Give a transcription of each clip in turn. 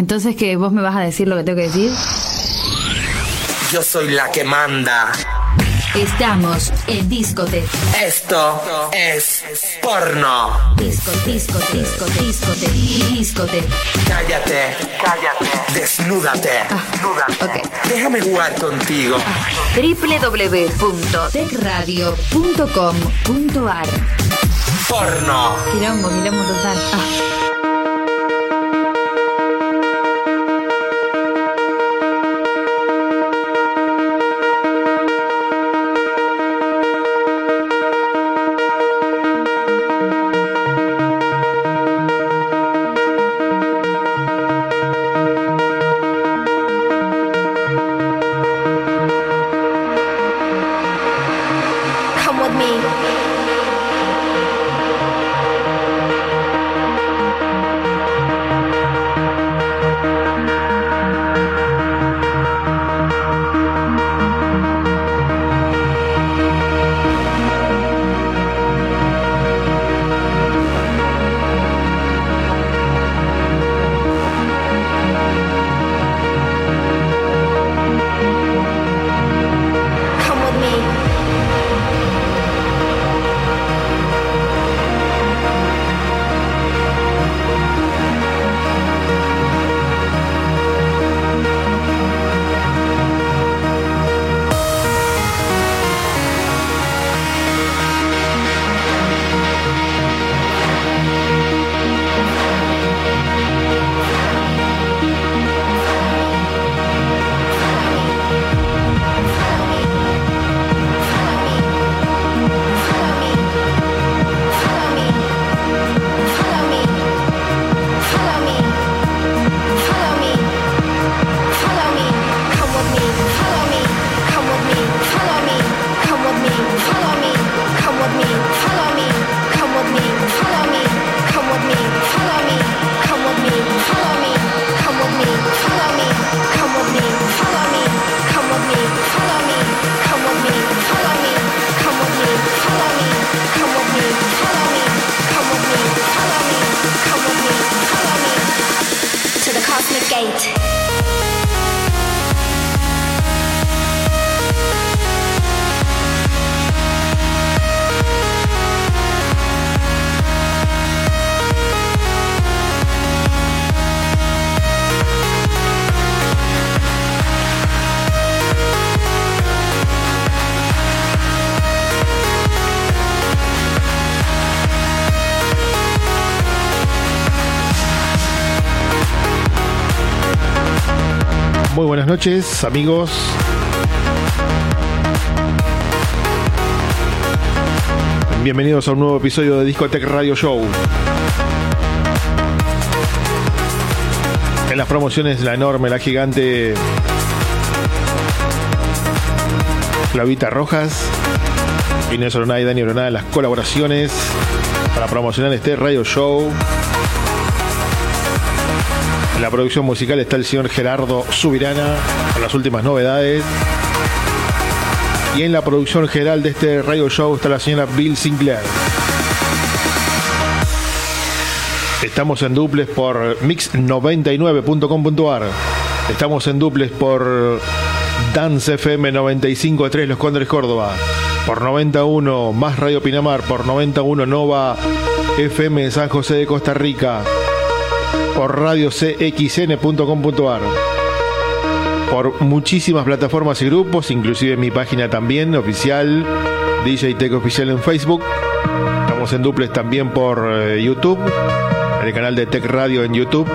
Entonces, ¿que vos me vas a decir lo que tengo que decir? Yo soy la que manda. Estamos en Discote. Esto es porno. Disco, disco, disco, discote, discote. Cállate, cállate. Desnúdate. Desnúdate. ok. Déjame jugar contigo. www.tecradio.com.ar Porno. Quilombo, quilombo total. Ah. Noches, amigos. Bienvenidos a un nuevo episodio de Discotech Radio Show. En las promociones, la enorme, la gigante Clavita Rojas, y Dani Oroná en las colaboraciones para promocionar este radio show. En la producción musical está el señor Gerardo Subirana con las últimas novedades. Y en la producción general de este radio show está la señora Bill Sinclair. Estamos en duples por mix99.com.ar. Estamos en duples por Dance FM 95.3 Los Condres Córdoba. Por 91 más Radio Pinamar. Por 91 Nova FM San José de Costa Rica por radio cxn.com.ar por muchísimas plataformas y grupos, inclusive mi página también oficial, DJ Tech Oficial en Facebook. Estamos en duples también por eh, YouTube, en el canal de Tech Radio en YouTube.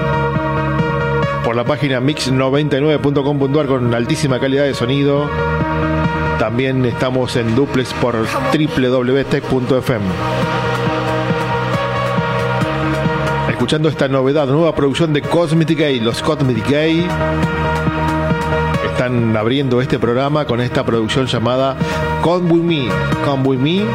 Por la página mix99.com.ar con altísima calidad de sonido. También estamos en duples por www.tech.fm. escuchando esta novedad, nueva producción de Cosmetic Gay. Los Cosmetic Gay están abriendo este programa con esta producción llamada Come With Me. Come With Me.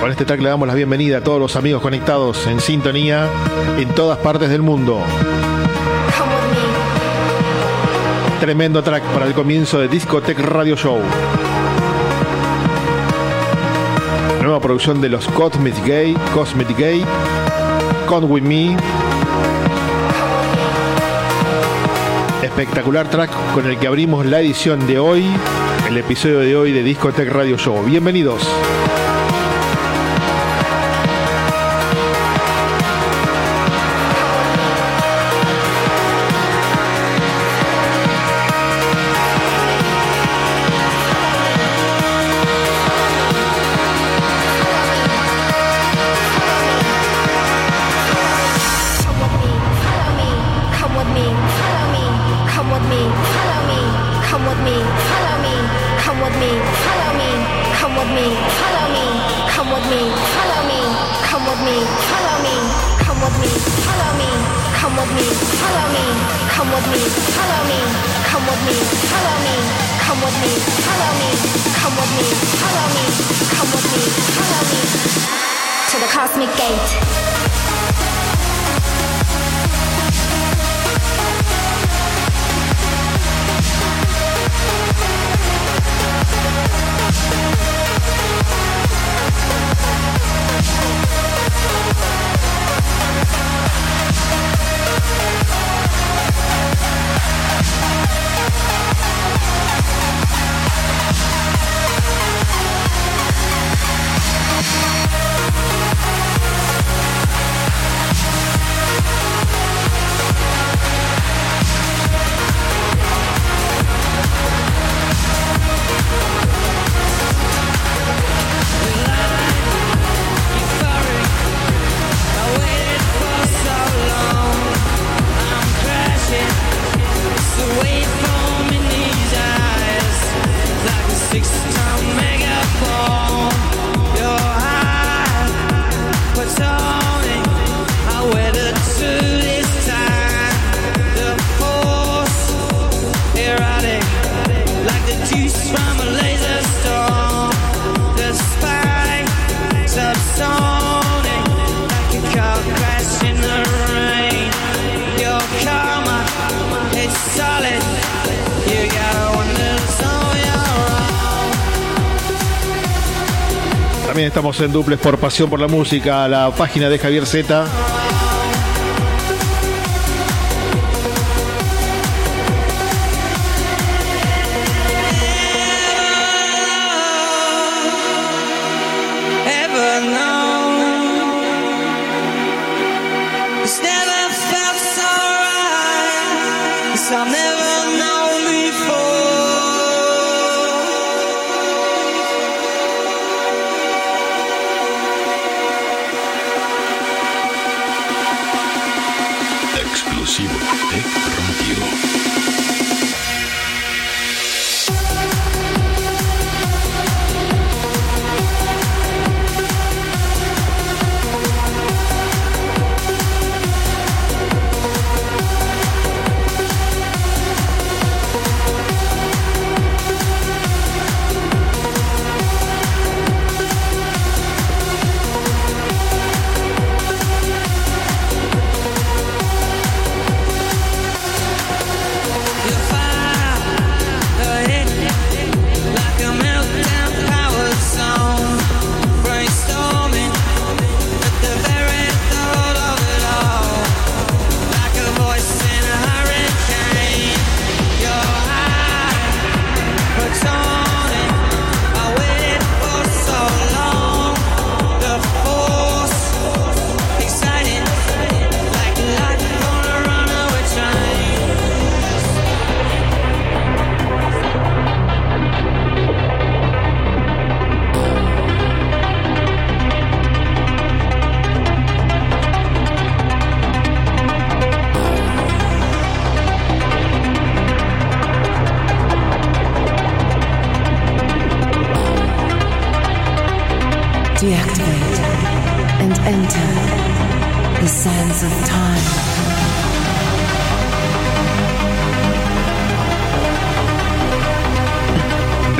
Con este track le damos la bienvenida a todos los amigos conectados en sintonía en todas partes del mundo. Tremendo track para el comienzo de Discotech Radio Show. Nueva producción de los Cosmic Gay, Cosmic Gay, Con With Me. Espectacular track con el que abrimos la edición de hoy, el episodio de hoy de Discotech Radio Show. Bienvenidos. En duples por Pasión por la Música, la página de Javier Z.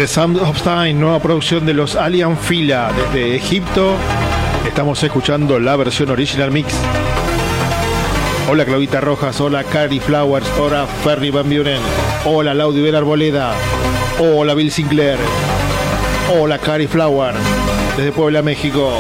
Sound of Time, nueva producción de los Alien Fila desde Egipto. Estamos escuchando la versión original mix. Hola Claudita Rojas, hola Cari Flowers, hola Ferry Van Buren, hola Laudibel Arboleda, hola Bill Sinclair, hola Cari Flower, desde Puebla, México.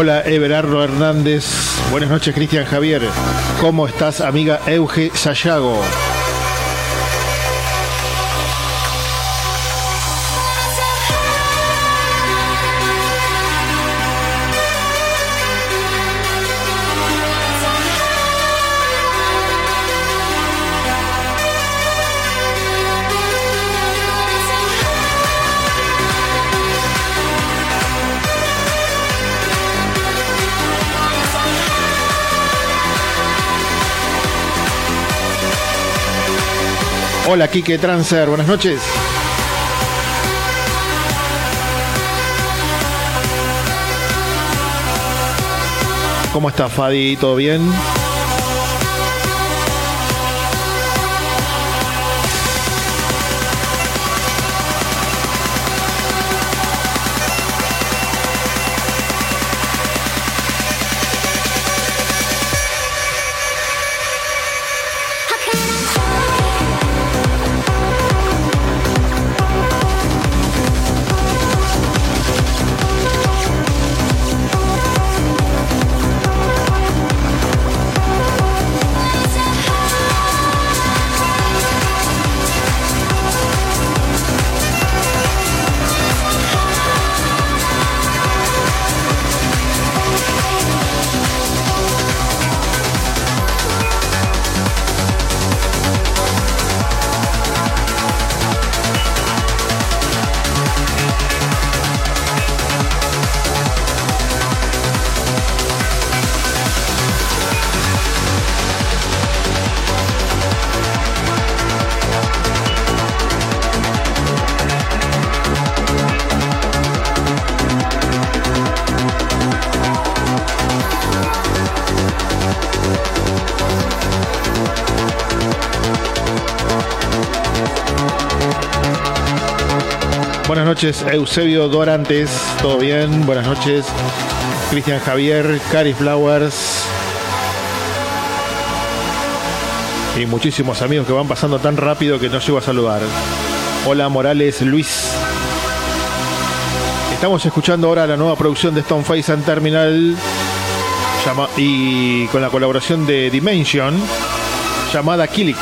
Hola Everardo Hernández. Buenas noches Cristian Javier. ¿Cómo estás amiga Euge Sayago? Hola Quique Transer, buenas noches. ¿Cómo estás Fadi? ¿Todo bien? Eusebio Dorantes, ¿todo bien? Buenas noches, Cristian Javier, Cari Flowers. Y muchísimos amigos que van pasando tan rápido que no llego a saludar. Hola Morales Luis. Estamos escuchando ahora la nueva producción de Stoneface and Terminal y con la colaboración de Dimension llamada Kilik.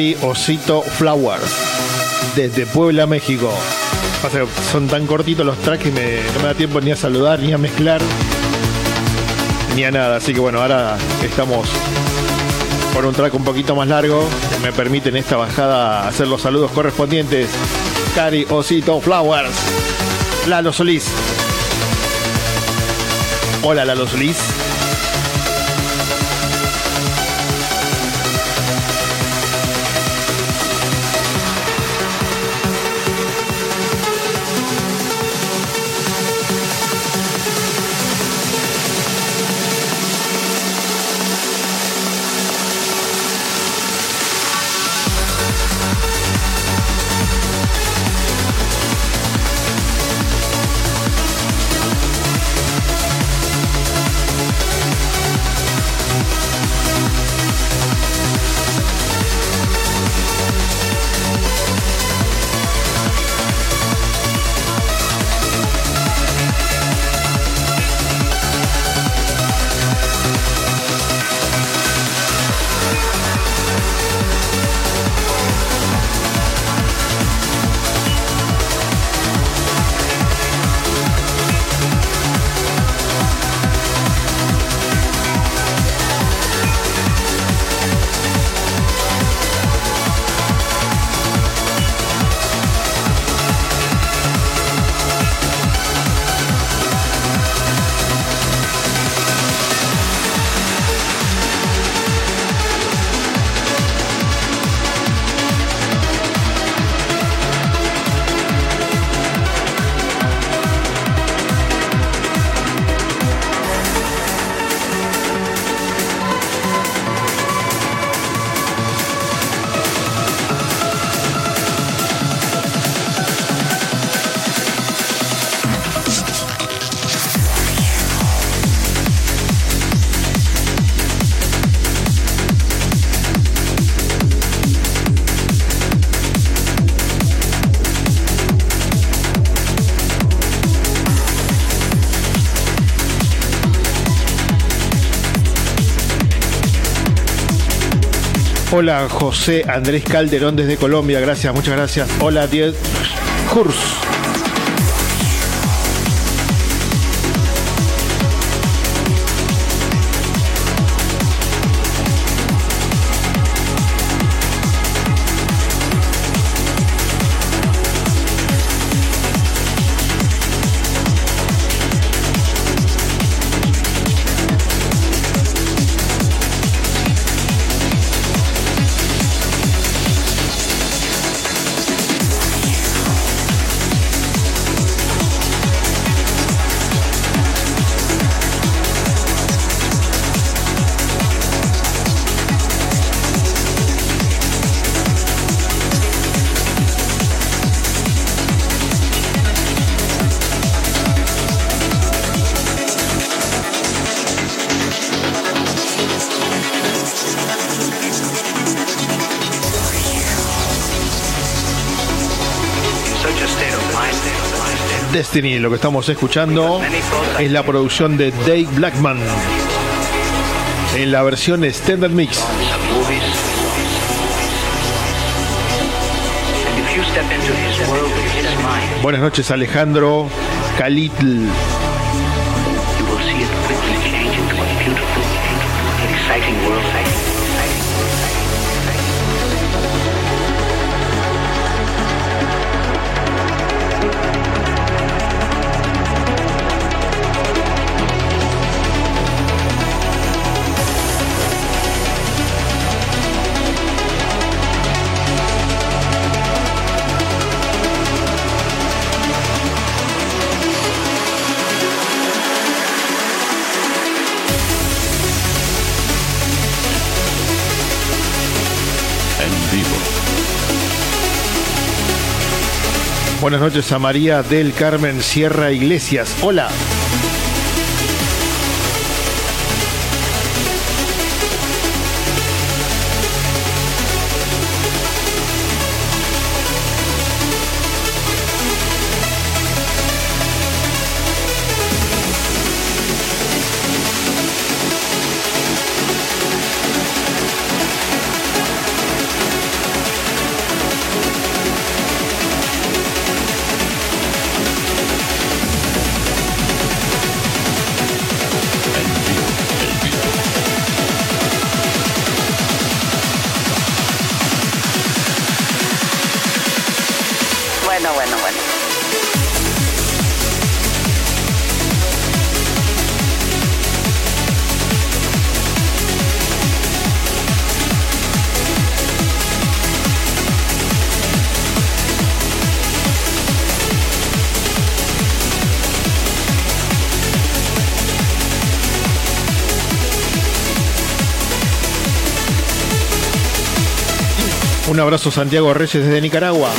Cari Osito Flowers desde Puebla, México. Son tan cortitos los tracks que me- no me da tiempo ni a saludar, ni a mezclar, ni a nada. Así que bueno, ahora estamos por un track un poquito más largo me permite en esta bajada hacer los saludos correspondientes. Cari Osito Flowers. Lalo Solís. Hola Lalo Solís. Hola José Andrés Calderón desde Colombia, gracias, muchas gracias. Hola Diez Kurs. Destiny, lo que estamos escuchando es la producción de Dave Blackman en la versión Standard Mix. Buenas noches Alejandro Calitl. Buenas noches a María del Carmen Sierra Iglesias. Hola. Un abrazo Santiago Reyes desde Nicaragua.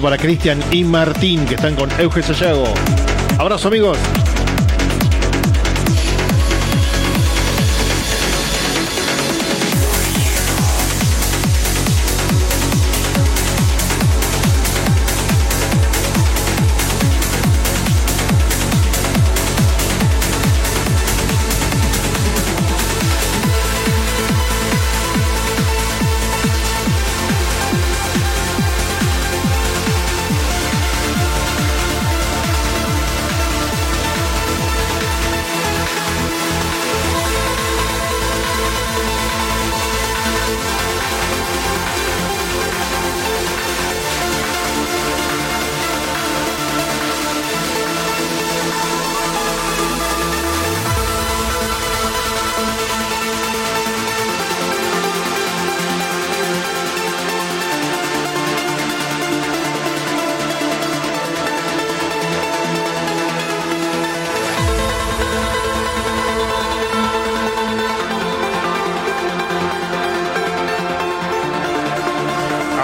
Para Cristian y Martín que están con Euge Sayago. Abrazo amigos.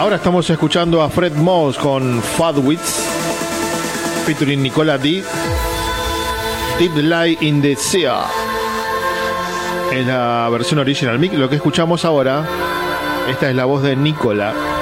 Ahora estamos escuchando a Fred Moss con Fadwitz, featuring Nicola D. Deep Lie in the Sea. En la versión original lo que escuchamos ahora, esta es la voz de Nicola.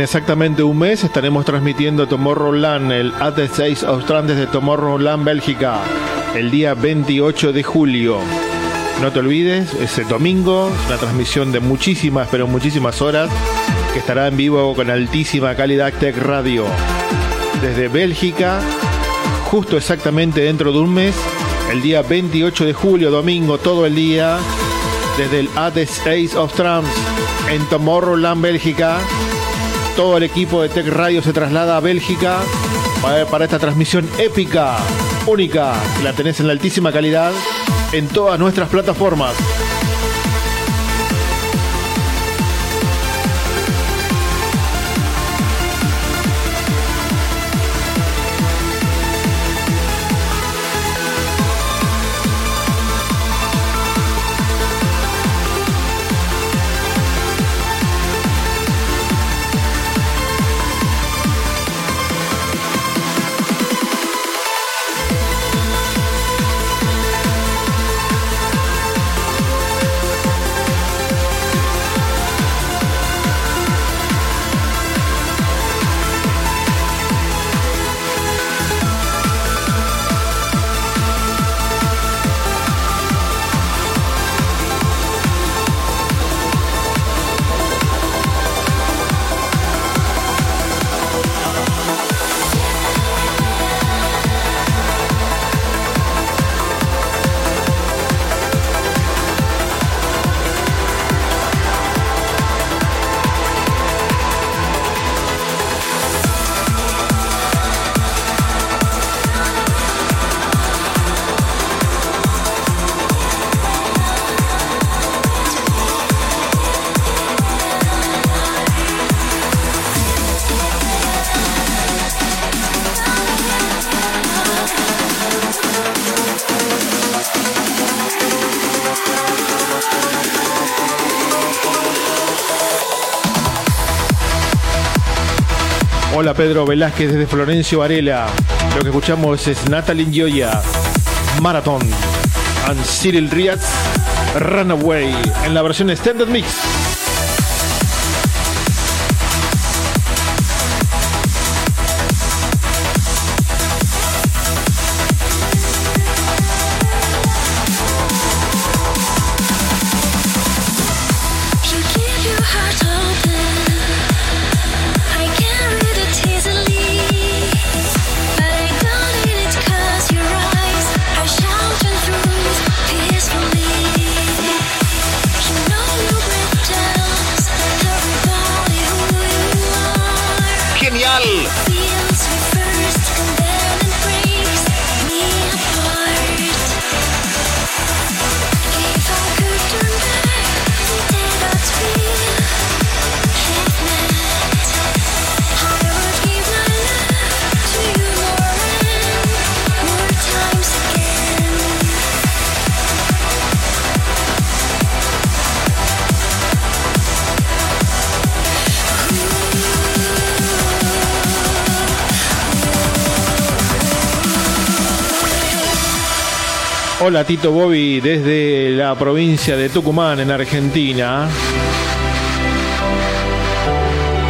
En exactamente un mes estaremos transmitiendo Tomorrowland, el AT6 Austral desde Tomorrowland, Bélgica, el día 28 de julio. No te olvides, ese domingo, una transmisión de muchísimas, pero muchísimas horas, que estará en vivo con altísima calidad Tech Radio. Desde Bélgica, justo exactamente dentro de un mes, el día 28 de julio, domingo, todo el día, desde el AT6 of en Tomorrowland, Bélgica. Todo el equipo de Tech Radio se traslada a Bélgica para, esta transmisión épica, única, que la tenés en la altísima calidad en todas nuestras plataformas. Pedro Velázquez desde Florencio Varela. Lo que escuchamos es Natalie Gioia, Marathon, and Cyril Riaz, Runaway, en la versión Standard Mix. Hola Tito Bobby desde la provincia de Tucumán en Argentina.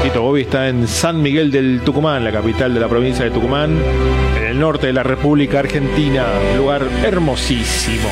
Tito Bobby está en San Miguel del Tucumán, la capital de la provincia de Tucumán, en el norte de la República Argentina, lugar hermosísimo.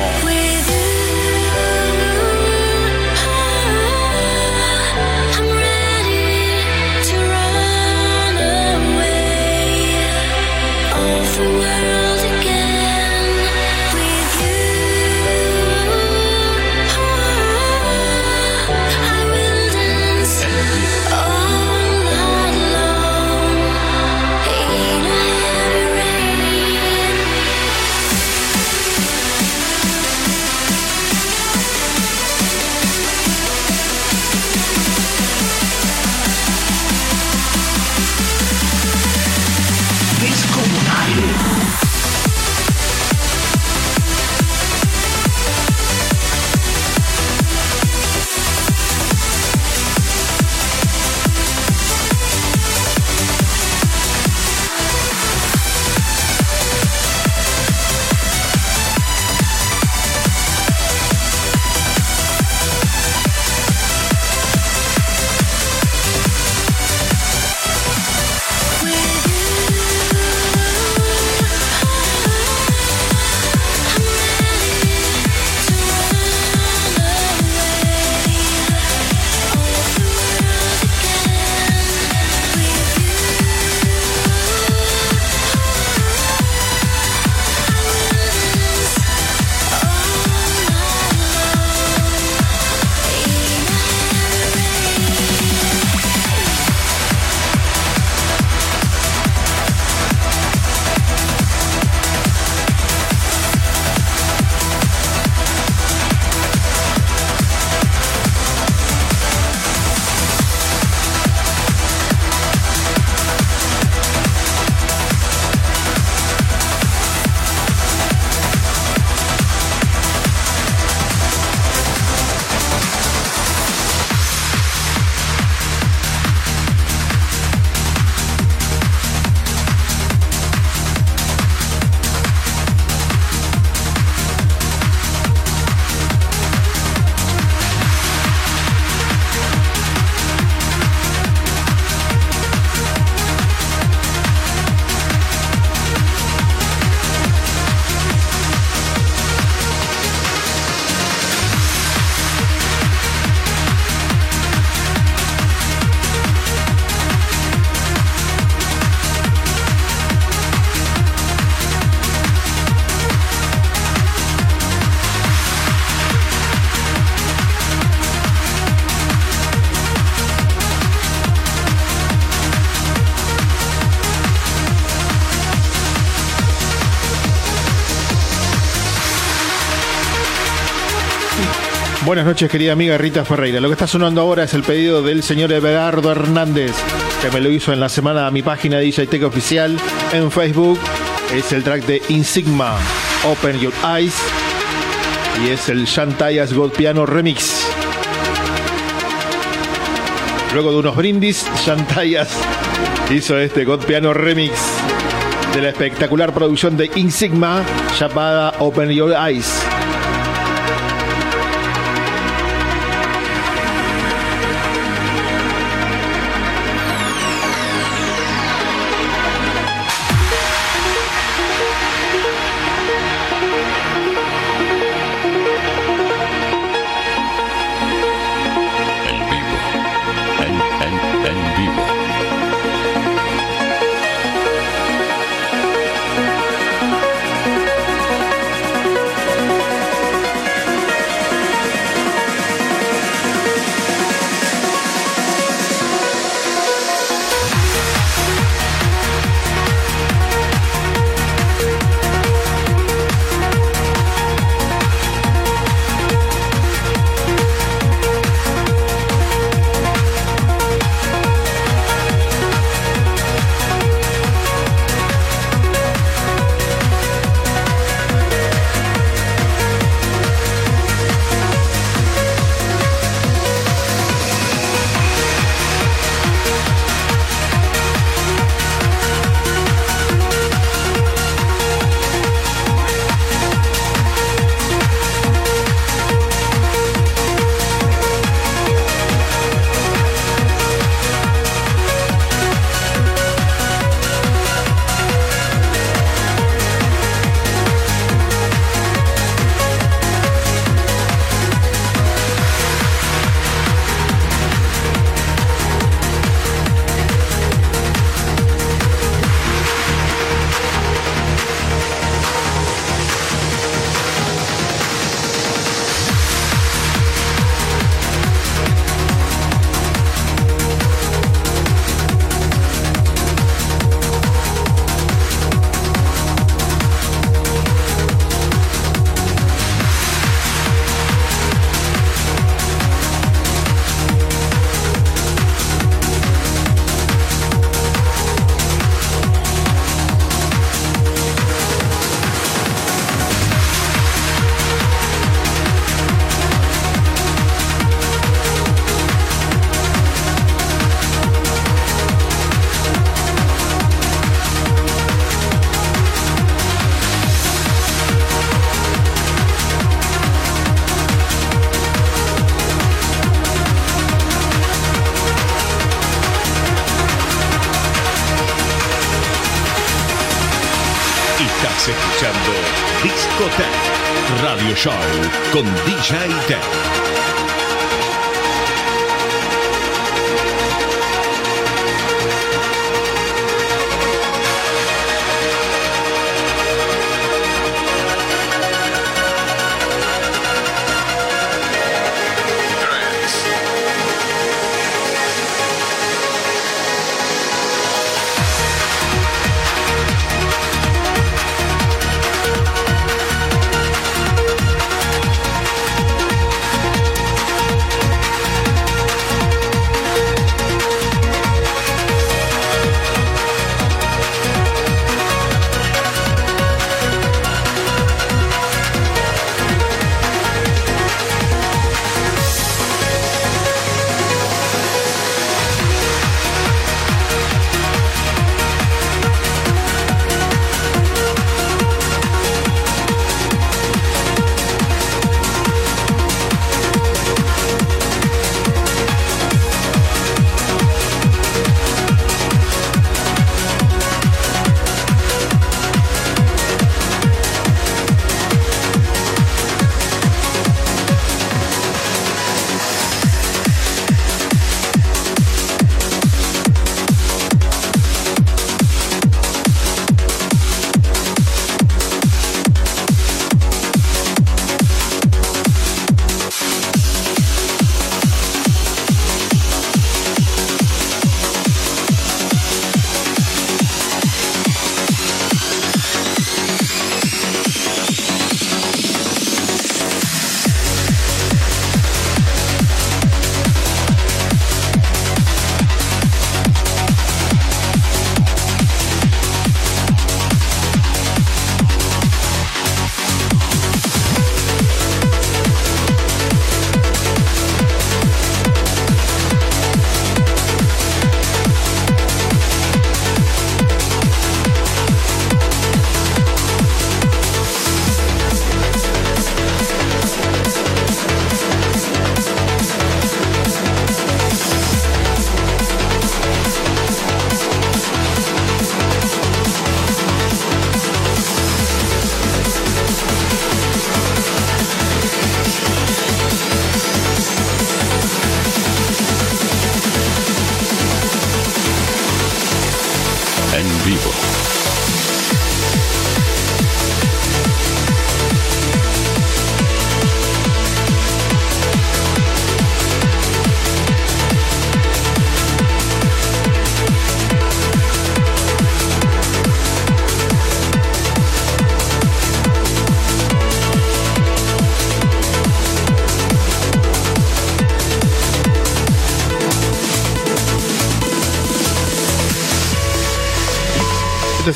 Buenas noches, querida amiga Rita Ferreira. Lo que está sonando ahora es el pedido del señor Everardo Hernández, que me lo hizo en la semana a mi página DJ Tech Oficial en Facebook. Es el track de Insigma, Open Your Eyes. Y es el Shantayas God Piano Remix. Luego de unos brindis, Shantayas hizo este God Piano Remix de la espectacular producción de Insigma llamada Open Your Eyes.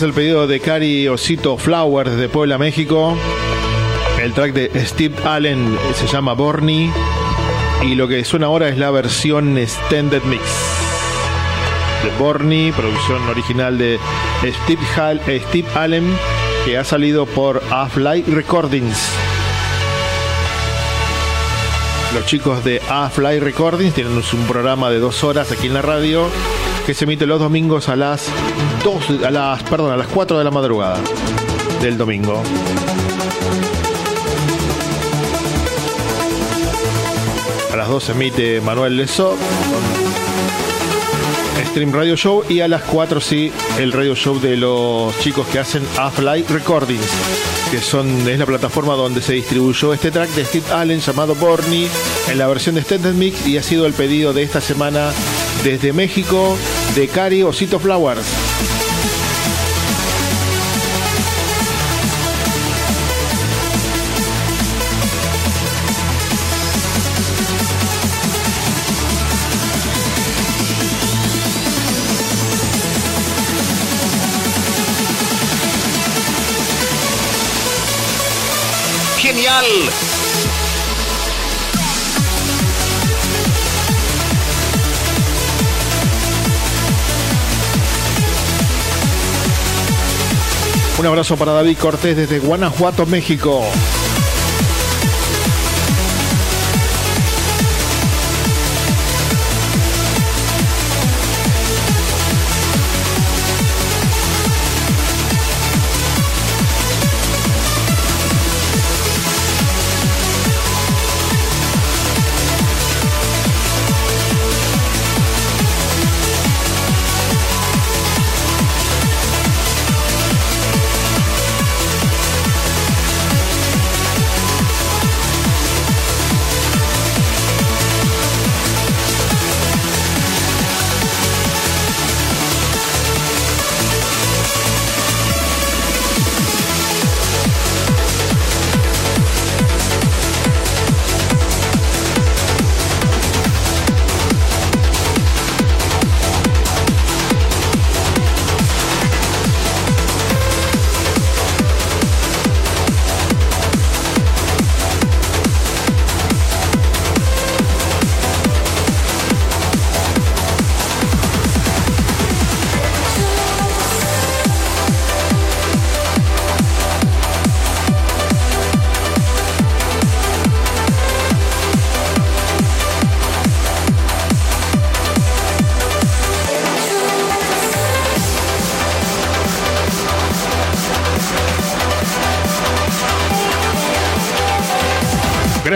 El pedido de Cari Osito Flowers desde Puebla, México. El track de Steve Allen se llama Borny. Y lo que suena ahora es la versión Extended Mix de Borny, producción original de Steve, Hall- Steve Allen, que ha salido por A-Fly Recordings. Los chicos de A-Fly Recordings tienen un programa de dos horas aquí en la radio que se emite los domingos a las a las, perdón, a las 4 de la madrugada del domingo. A las 2 se emite Manuel con Stream Radio Show y a las 4 sí el radio show de los chicos que hacen A-Fly Recordings, que son es la plataforma donde se distribuyó este track de Steve Allen llamado Borny en la versión de Extended Mix y ha sido el pedido de esta semana desde México de Cari Osito Flowers. Un abrazo para David Cortés desde Guanajuato, México.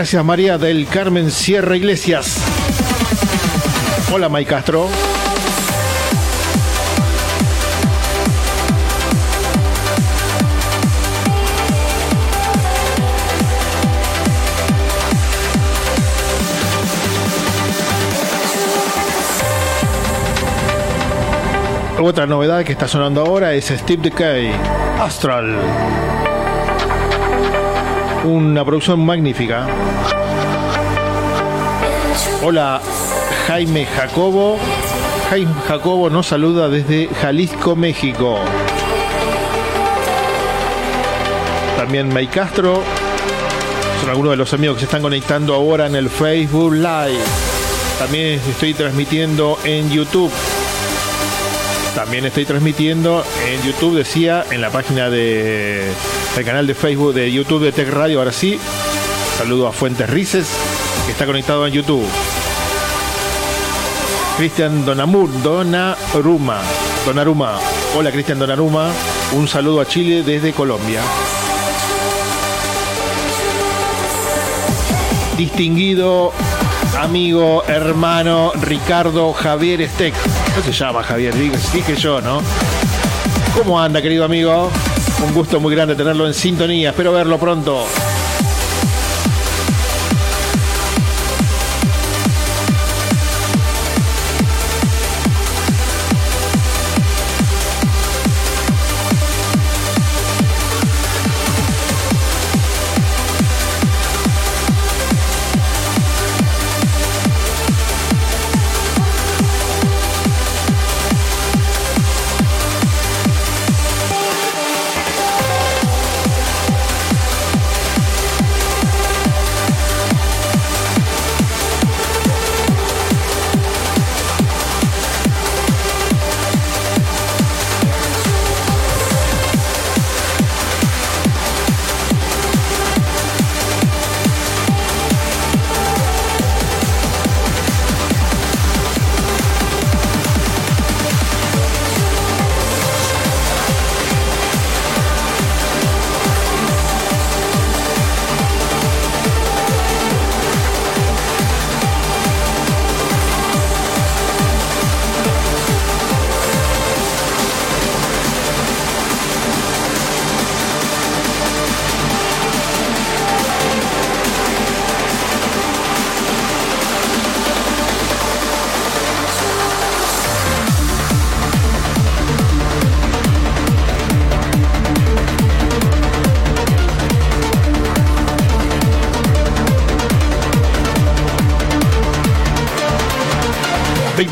Gracias María del Carmen Sierra Iglesias. Hola May Castro. Otra novedad que está sonando ahora es Steve Decay, Astral. Una producción magnífica. Hola, Jaime Jacobo. Jaime Jacobo nos saluda desde Jalisco, México. También May Castro. Son algunos de los amigos que se están conectando ahora en el Facebook Live. También estoy transmitiendo en YouTube. También estoy transmitiendo en YouTube, decía, en la página de el canal de Facebook de YouTube de Tech Radio. Ahora sí, saludo a Fuentes Rices, que está conectado en YouTube. Cristian Donamur, Donaruma, Donaruma. Hola Cristian Donaruma, un saludo a Chile desde Colombia. Distinguido amigo, hermano Ricardo Javier Steck. No se llama Javier, dije, dije yo, ¿no? ¿Cómo anda, querido amigo? Un gusto muy grande tenerlo en sintonía. Espero verlo pronto.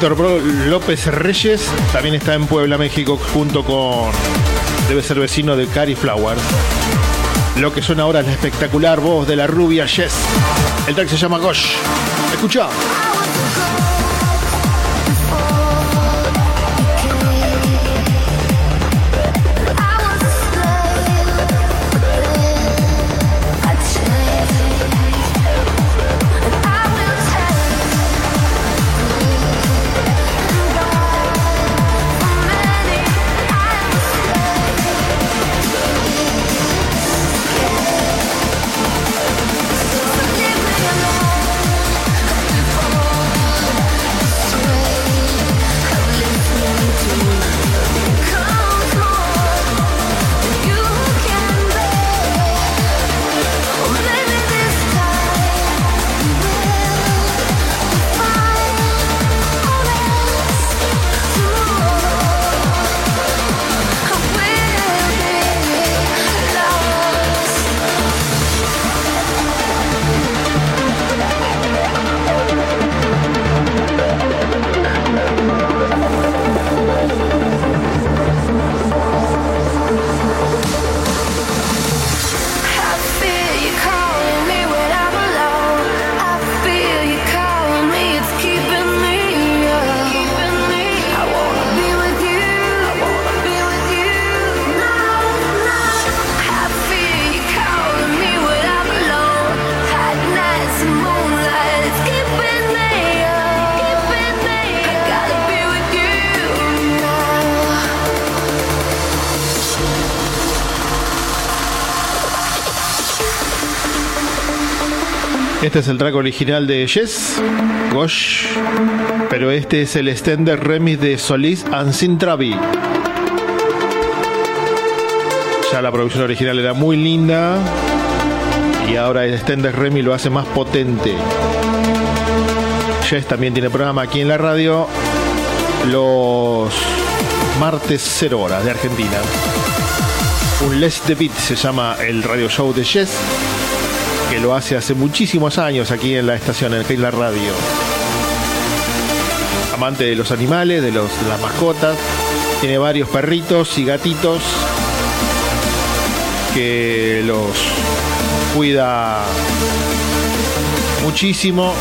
Víctor López Reyes también está en Puebla, México, junto con. Debe ser vecino de Cari Flower. Lo que suena ahora es la espectacular voz de la rubia Jess. El track se llama Gosh. Escucha. Este es el track original de Jess, Gosh, pero este es el extender remix de Solís and Travi. Ya la producción original era muy linda y ahora el extender remix lo hace más potente. Jess también tiene programa aquí en la radio los martes 0 horas de Argentina. Un Les the Beat se llama el radio show de Jess que lo hace hace muchísimos años aquí en la estación, en la radio. Amante de los animales, de, los, las mascotas, tiene varios perritos y gatitos que los cuida muchísimo,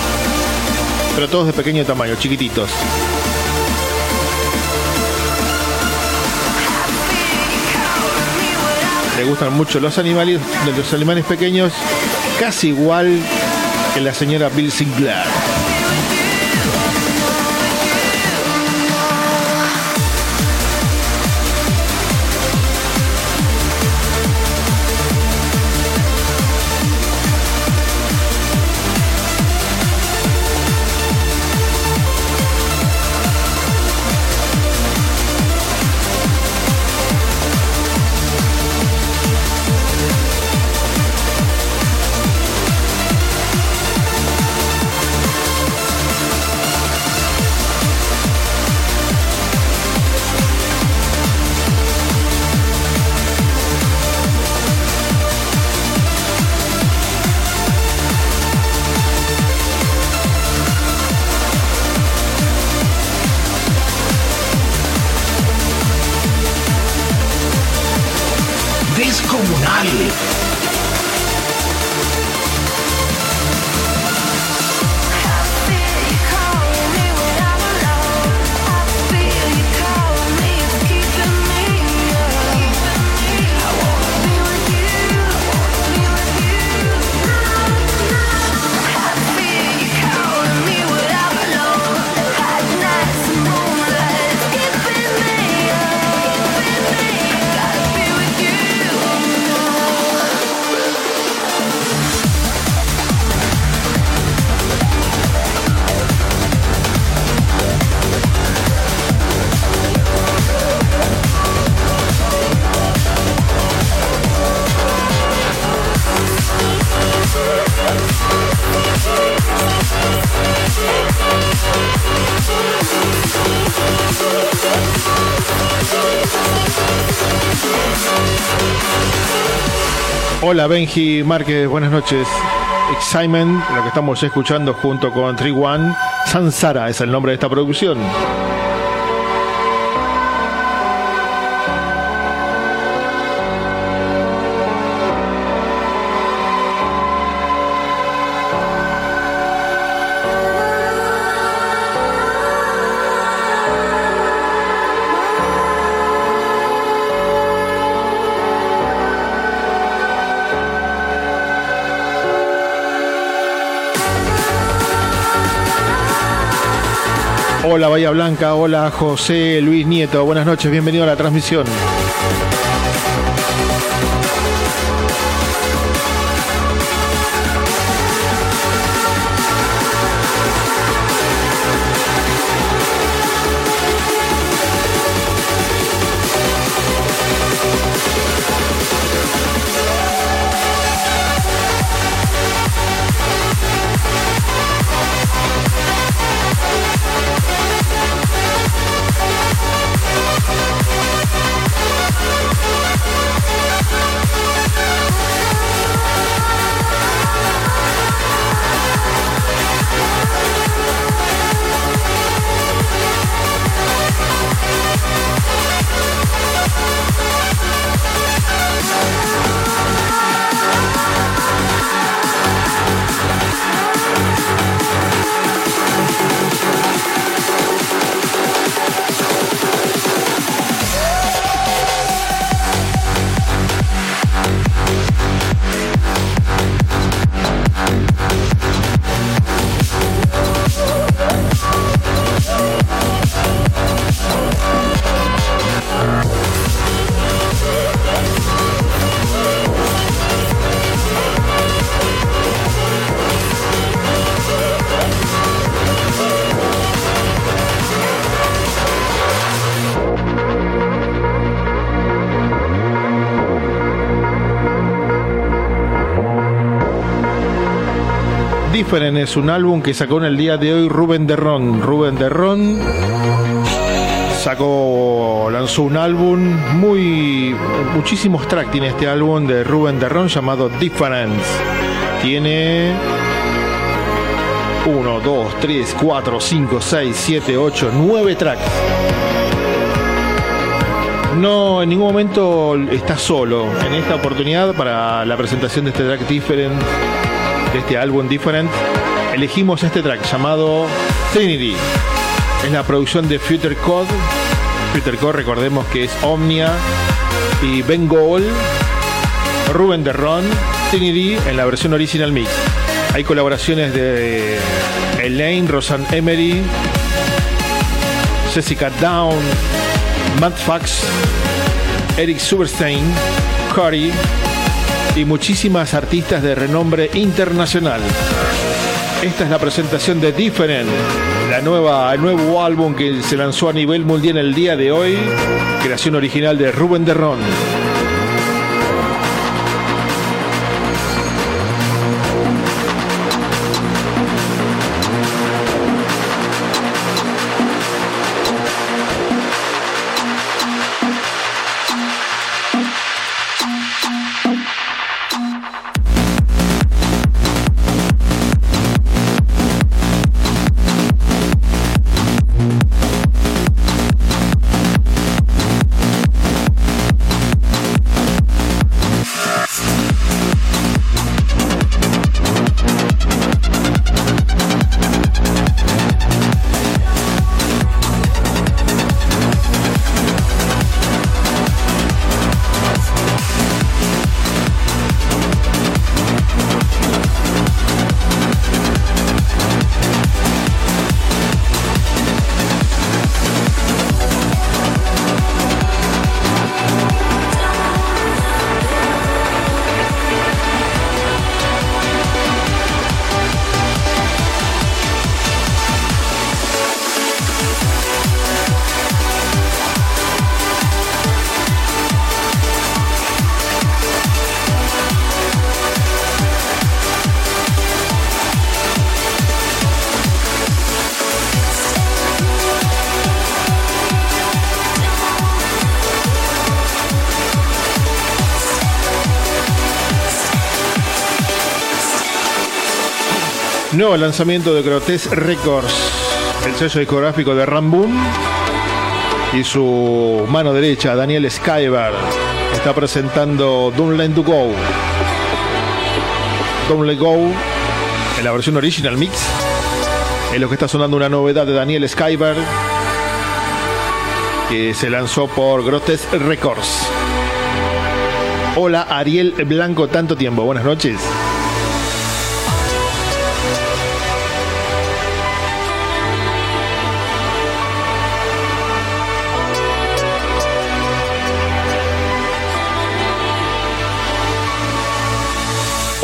pero todos de pequeño tamaño, chiquititos. Le gustan mucho los animales, los animales pequeños, casi igual que la señora Bill Sinclair. Hola Benji Márquez, buenas noches. Excitement, lo que estamos escuchando junto con Tri One. Sansara es el nombre de esta producción. Hola Bahía Blanca, hola José Luis Nieto, buenas noches, bienvenido a la transmisión. Different es un álbum que sacó en el día de hoy Rubén Derrón. Rubén Derrón sacó, lanzó un álbum muy, muchísimos tracks tiene este álbum de Rubén Derrón llamado Difference. Tiene 1, 2, 3, 4, 5, 6, 7, 8, 9 tracks. No, en ningún momento está solo. En esta oportunidad, para la presentación de este track Different, de este álbum Different, elegimos este track llamado Trinity. Es la producción de Future Code. Future Code, recordemos que es Omnia y Ben Goal, Ruben Derron, Trinity en la versión original mix. Hay colaboraciones de Elaine, Rosanne Emery, Jessica Down, Matt Fax, Eric Superstein, Curry y muchísimas artistas de renombre internacional. Esta es la presentación de Different, la nueva, el nuevo álbum que se lanzó a nivel mundial el día de hoy, creación original de Rubén Derrón. Nuevo lanzamiento de Grotesque Records, el sello discográfico de Ramboom y su mano derecha, Daniel Skybar, está presentando Don't Let to Go. Don't Let Go en la versión original mix. Es lo que está sonando una novedad de Daniel Skybar que se lanzó por Grotesque Records. Hola Ariel Blanco, tanto tiempo. Buenas noches.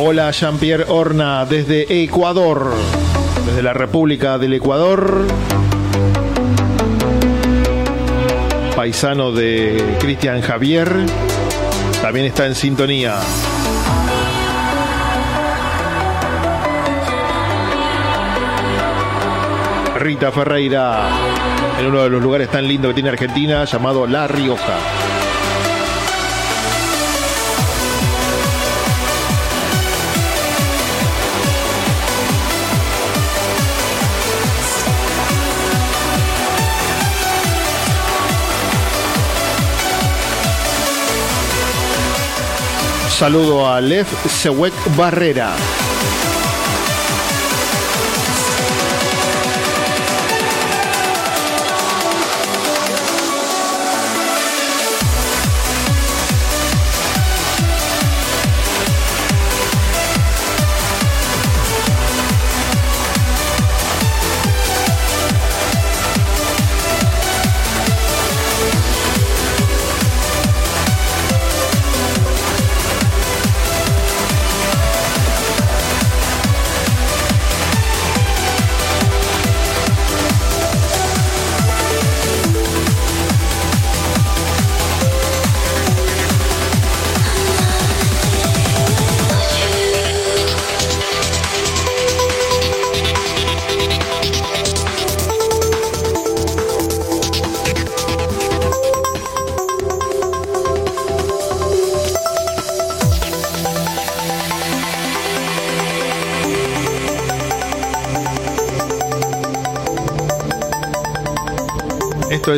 Hola Jean-Pierre Horna desde Ecuador, desde la República del Ecuador. Paisano de Cristian Javier, también está en sintonía. Rita Ferreira, en uno de los lugares tan lindos que tiene Argentina, llamado La Rioja. Saludo a Lev Sewek Barrera.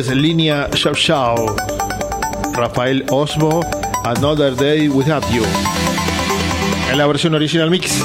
Es línea Shao. Rafael Osmo, Another Day Without You. En la versión original mix.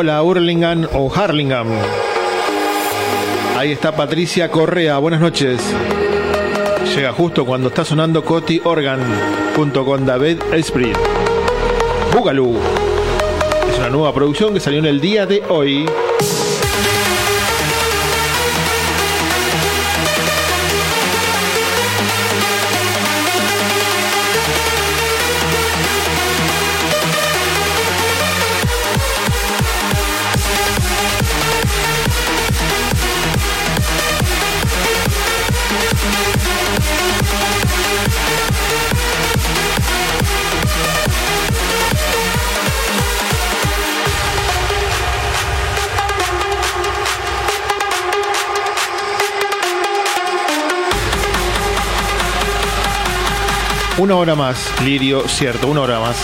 Hola Hurlingham o Harlingham. Ahí está Patricia Correa, buenas noches. Llega justo cuando está sonando Coti Organ junto con David Esprit. Boogaloo. Es una nueva producción que salió en el día de hoy. Una hora más, Lirio, cierto, una hora más.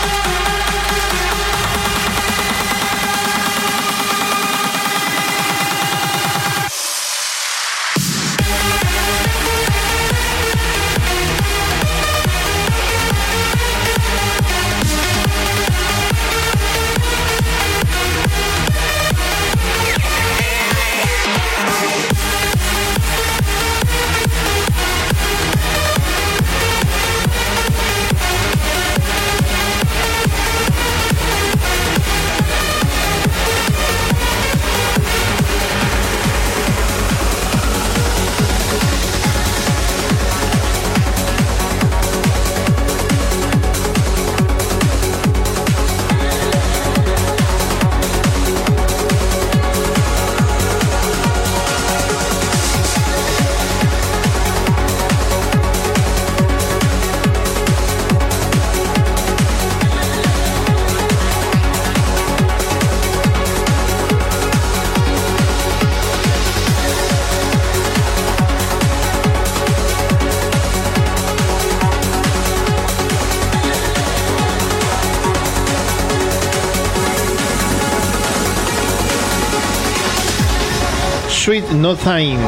No Time.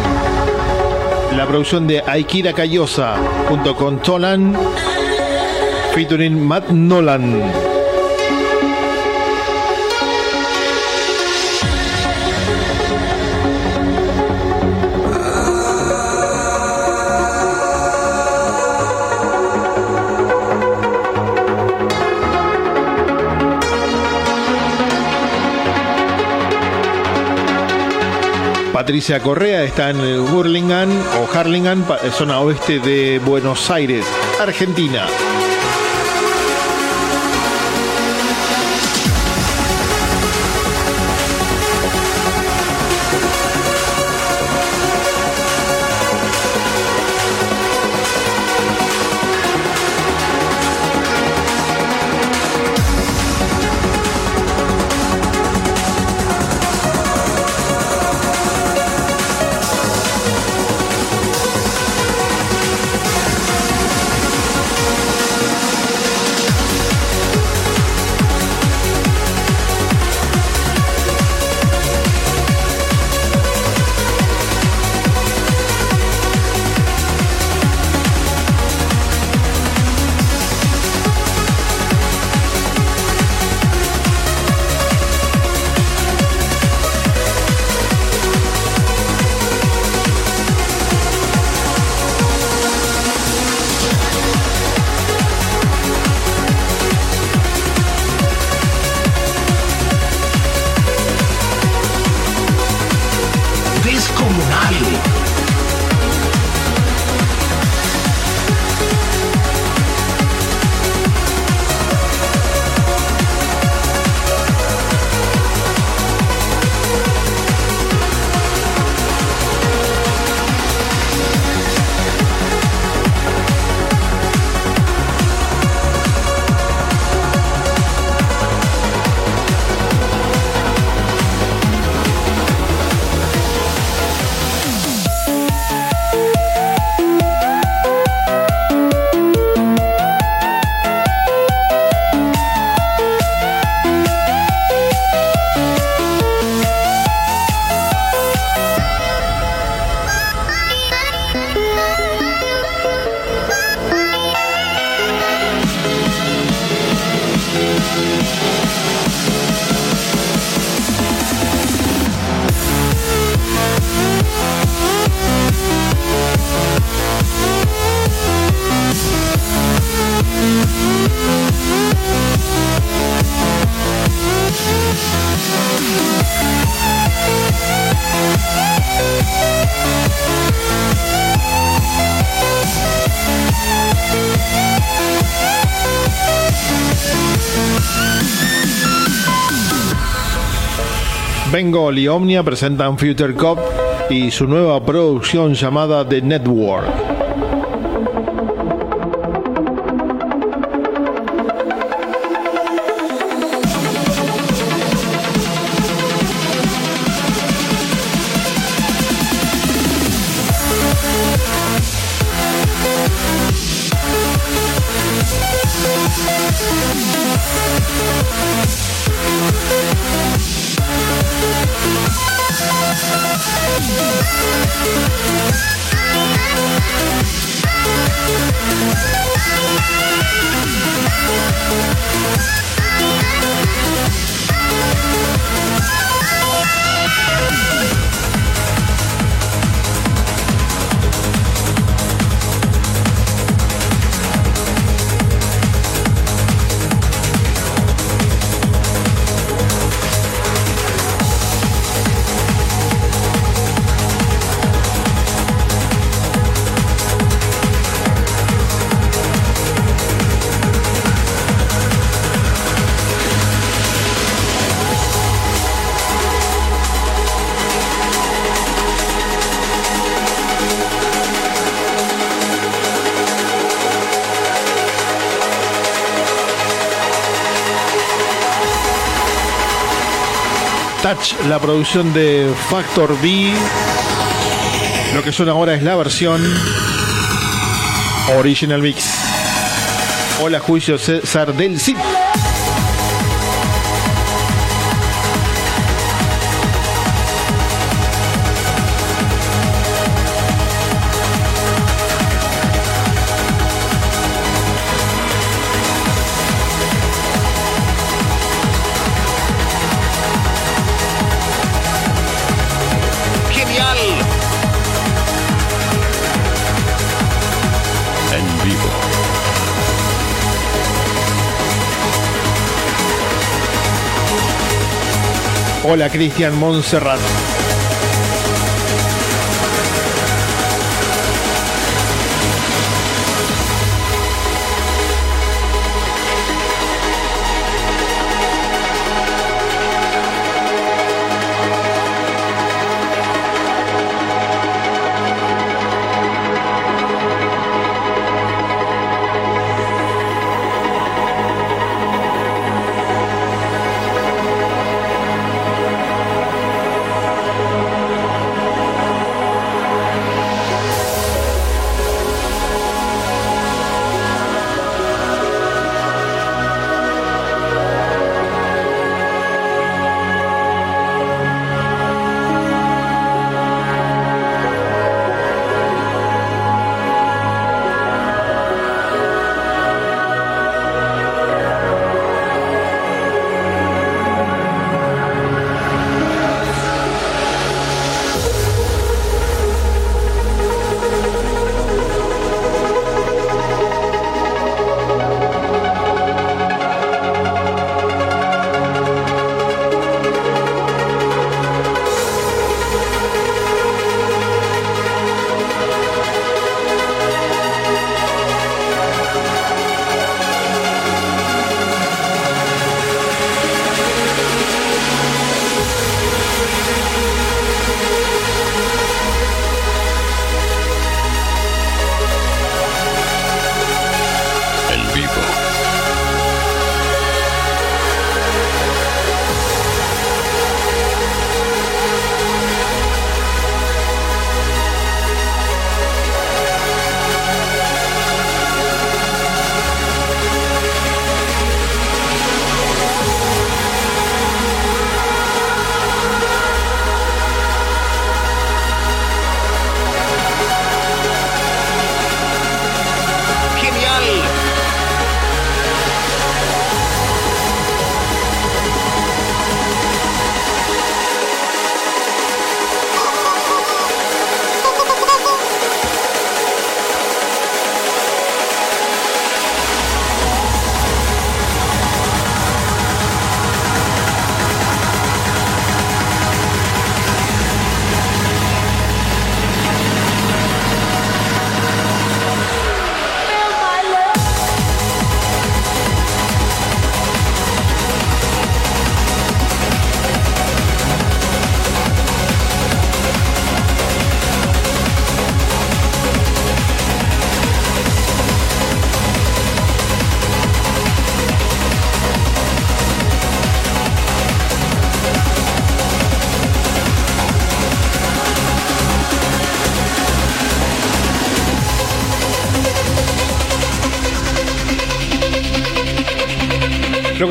La producción de Aikira Cayosa junto con Tolan featuring Matt Nolan. Patricia Correa está en Burlingame o Harlingen, pa- zona oeste de Buenos Aires, Argentina. Y Omnia presentan Future Cop y su nueva producción llamada The Network. Touch, la producción de Factor B. Lo que suena ahora es la versión Original Mix. Hola, Juicio César del Cid. Hola, Cristian Montserrat.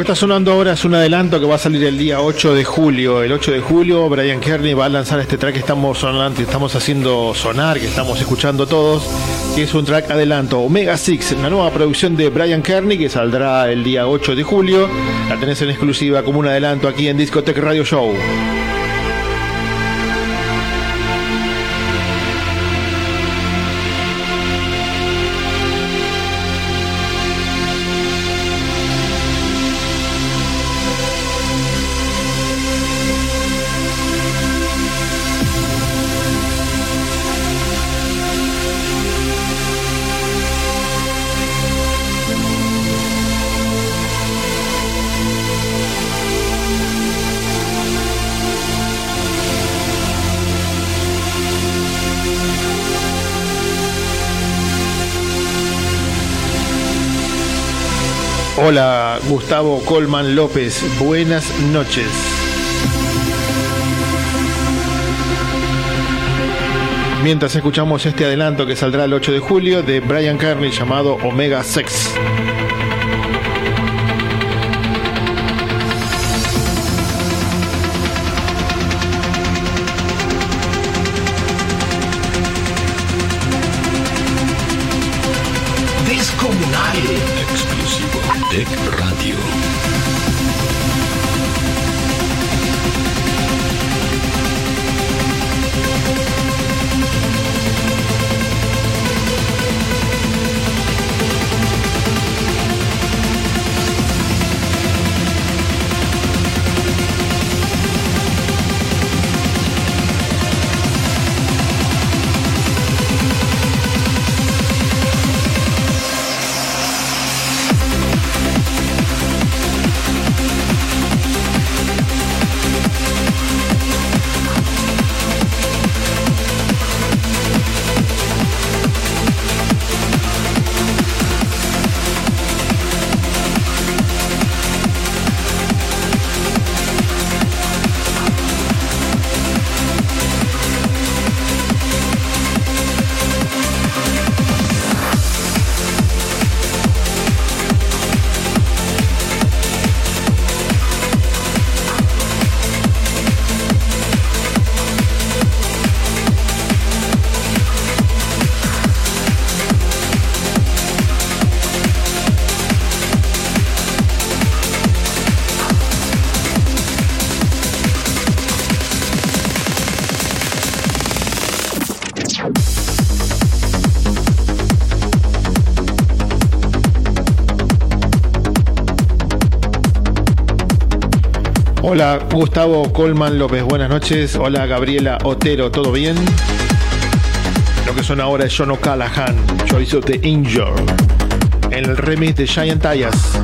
Está sonando ahora es un adelanto que va a salir el día 8 de julio. El 8 de julio Brian Kearney va a lanzar este track que estamos sonando, estamos haciendo sonar, que estamos escuchando todos, que es un track adelanto. Omega Six, la nueva producción de Brian Kearney que saldrá el día 8 de julio. La tenés en exclusiva como un adelanto aquí en Discotech Radio Show. Hola, Gustavo Colman López. Buenas noches. Mientras escuchamos este adelanto que saldrá el 8 de julio de Brian Carney llamado Omega Sex. Radio. Hola, Gustavo Colman López, buenas noches. Hola, Gabriela Otero, ¿todo bien? Lo que suena ahora es John O'Callaghan, Choice of the Angel, en el remix de Giant Tayas.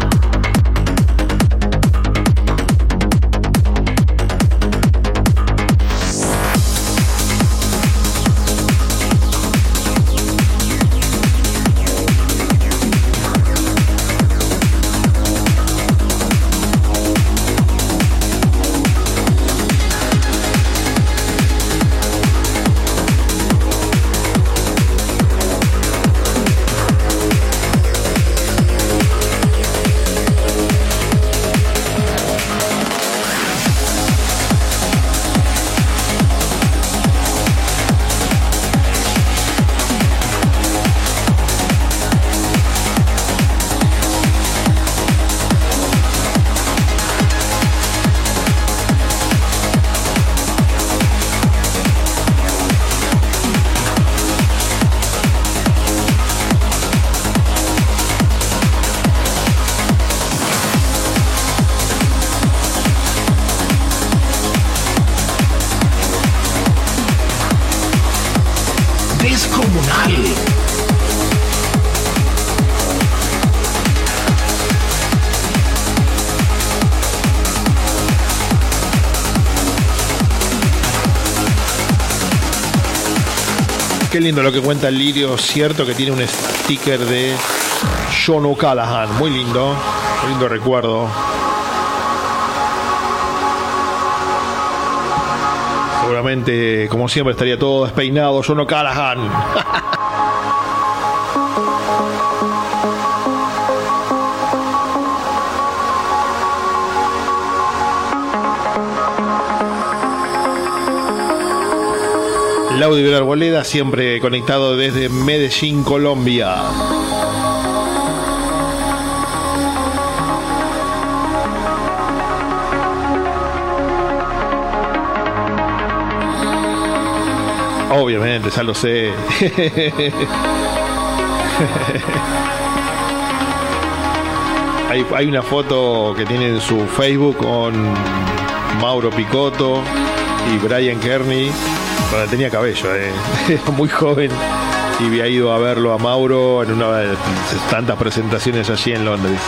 Lindo lo que cuenta el Lirio, cierto que tiene un sticker de John O'Callaghan, muy lindo, lindo recuerdo. Seguramente, como siempre, estaría todo despeinado John O'Callaghan. Laudio Arboleda, siempre conectado desde Medellín, Colombia. Obviamente, ya lo sé. hay, hay una foto que tiene en su Facebook con Mauro Picotto y Brian Kearney. Cuando tenía cabello, eh. muy joven. Y había ido a verlo a Mauro en una de tantas presentaciones allí en Londres.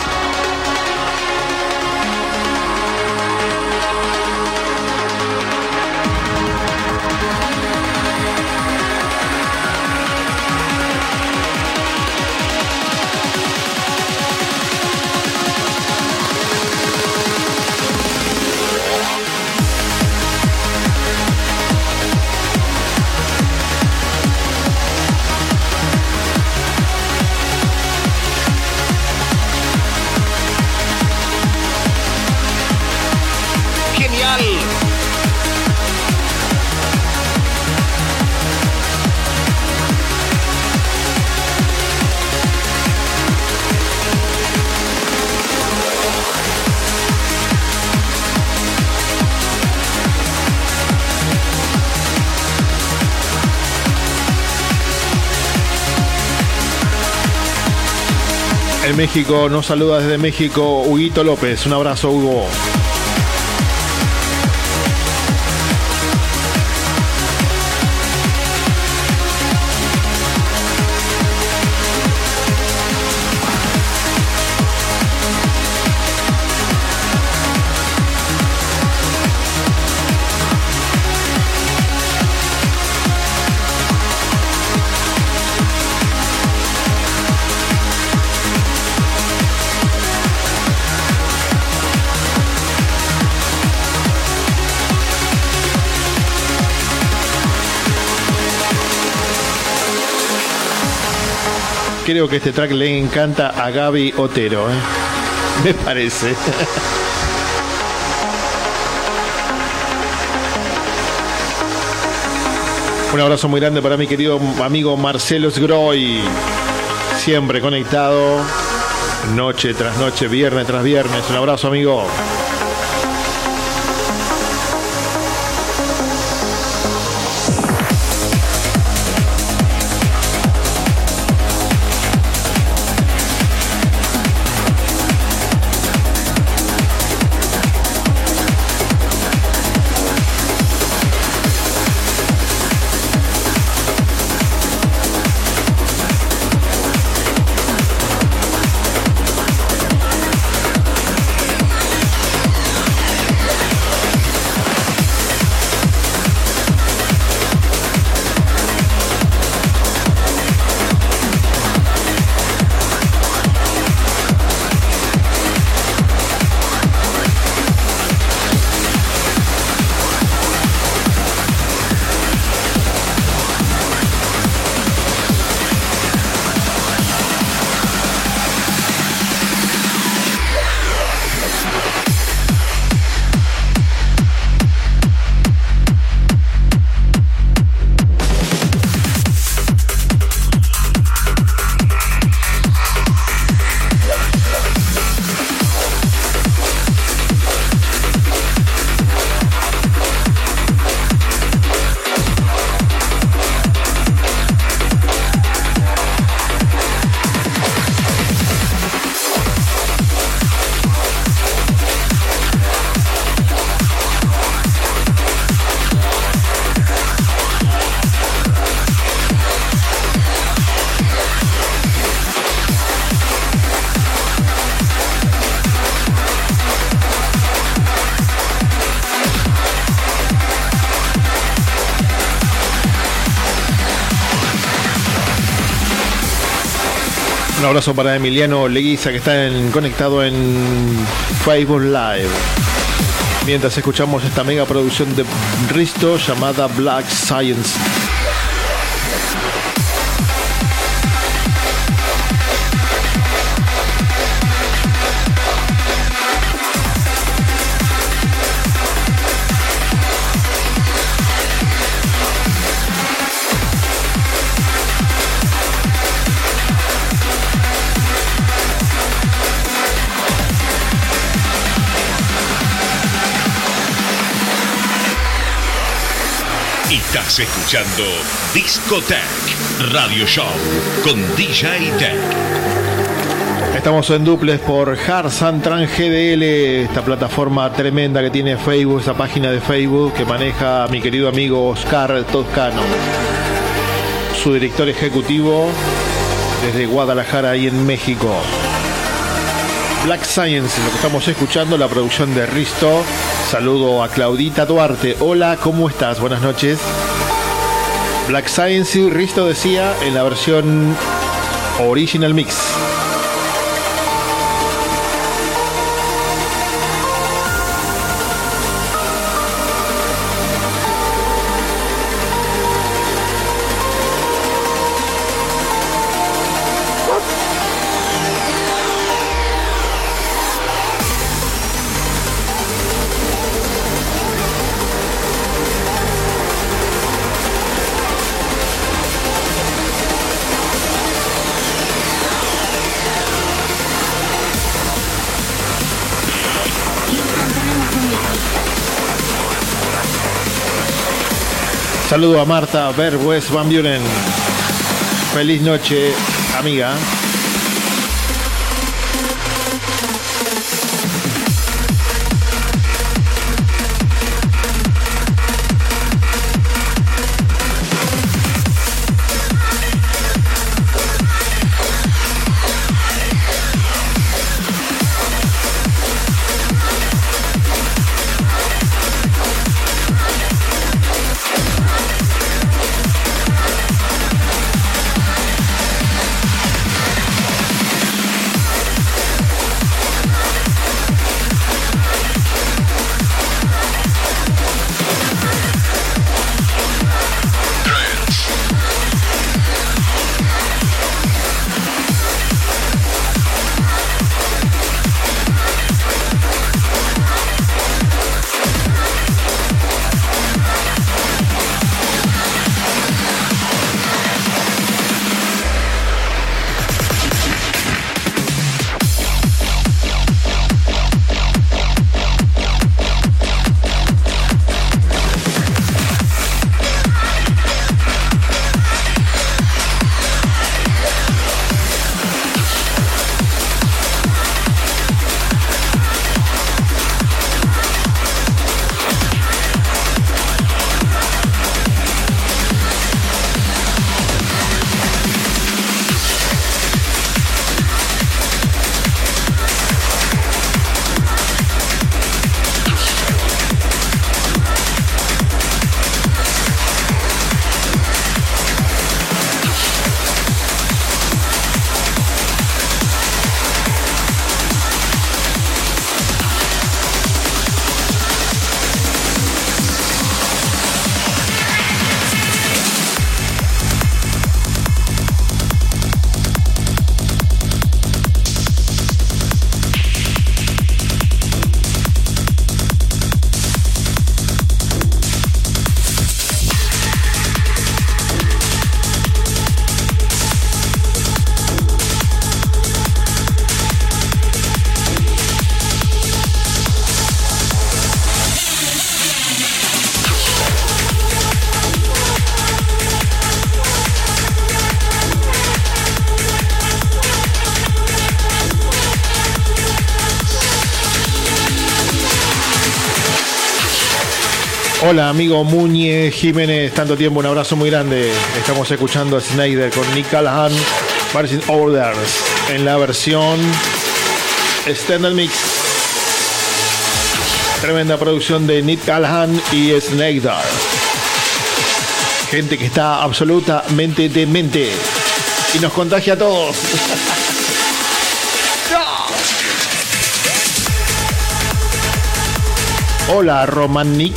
México, nos saluda desde México Huguito López. Un abrazo, Hugo. Creo que este track le encanta a Gaby Otero. ¿eh? Me parece. Un abrazo muy grande para mi querido amigo Marcelo Sgroy. Siempre conectado. Noche tras noche, viernes tras viernes. Un abrazo, amigo. Abrazo para Emiliano Leguiza que está conectado en Facebook Live. Mientras escuchamos esta mega producción de Risto llamada Black Science. Escuchando Discotech Radio Show con DJ Tech. Estamos en duples por Harsantran GDL, esta plataforma tremenda que tiene Facebook, esa página de Facebook que maneja mi querido amigo Oscar Toscano, su director ejecutivo desde Guadalajara y en México. Black Science, lo que estamos escuchando, la producción de Risto. Saludo a Claudita Duarte. Hola, ¿cómo estás? Buenas noches. Black Science, Risto decía en la versión Original Mix. Saludo a Marta Verwes Van Buren. Feliz noche, amiga. Hola amigo Muñe Jiménez, tanto tiempo, un abrazo muy grande. Estamos escuchando a Snyder con Nick Callahan, Marching Orders, en la versión Standard Mix. Tremenda producción de Nick Callahan y Snyder. Gente que está absolutamente demente y nos contagia a todos. Hola, Roman Nick.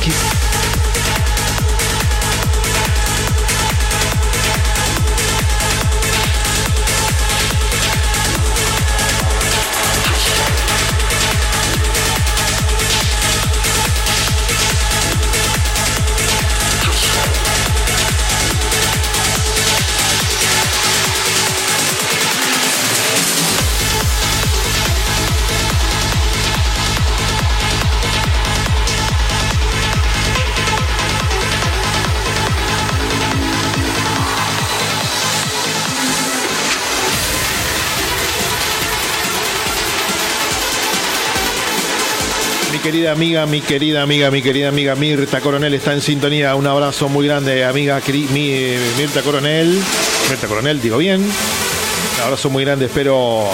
Querida amiga, mi querida amiga, mi querida amiga Mirta Coronel está en sintonía. Un abrazo muy grande, amiga mi, Mirta Coronel. Mirta Coronel, digo bien. Un abrazo muy grande, espero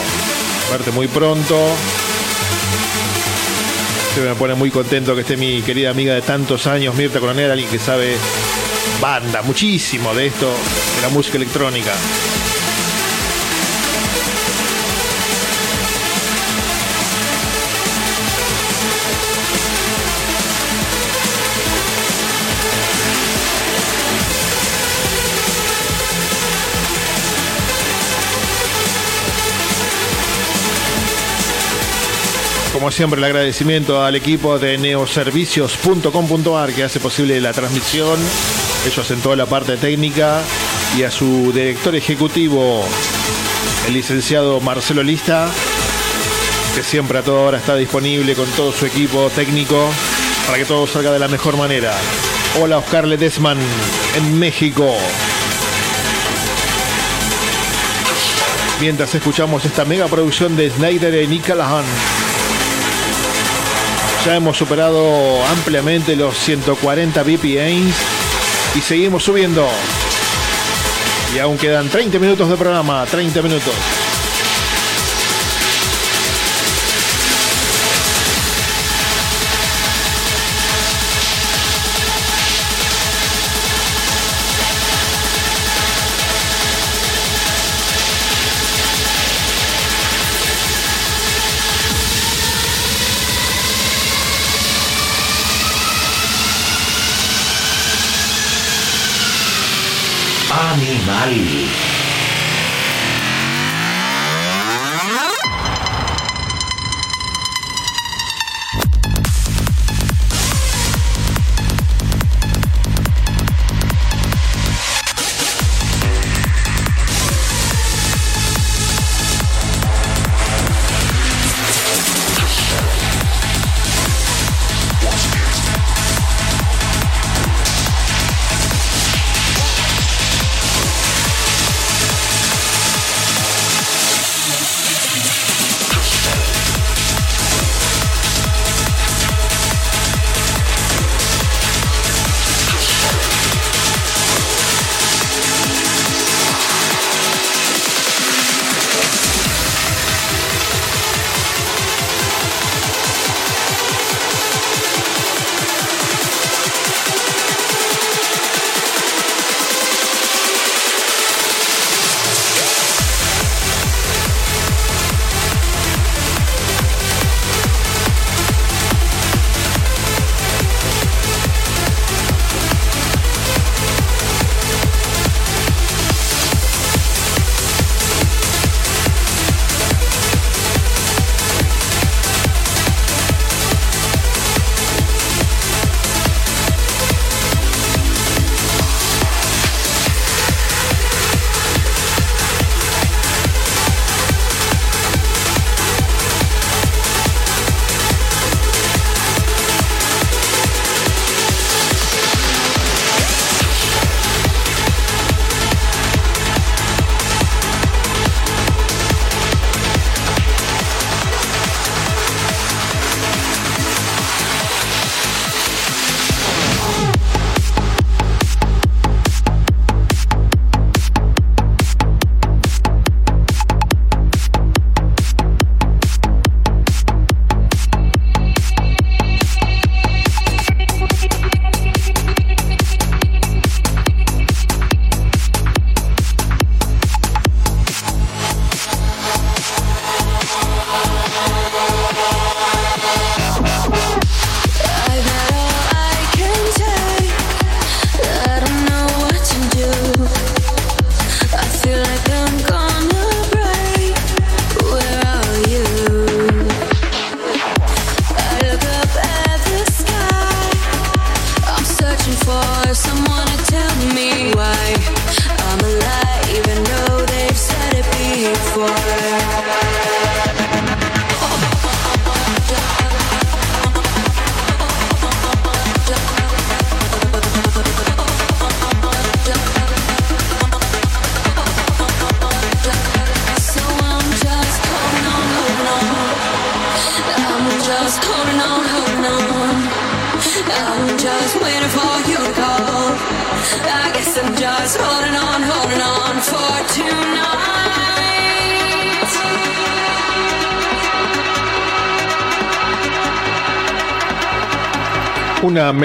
verte muy pronto. Me pone muy contento que esté mi querida amiga de tantos años, Mirta Coronel, alguien que sabe banda, muchísimo de esto, de la música electrónica. Como siempre, el agradecimiento al equipo de neoservicios.com.ar que hace posible la transmisión. Ellos hacen toda la parte técnica y a su director ejecutivo, el licenciado Marcelo Lista, que siempre a toda hora está disponible con todo su equipo técnico para que todo salga de la mejor manera. Hola Oscar Ledesman en México. Mientras escuchamos esta mega producción de Snyder y Nick Callahan. Ya hemos superado ampliamente los 140 BPMs y seguimos subiendo. Y aún quedan 30 minutos de programa, 30 minutos.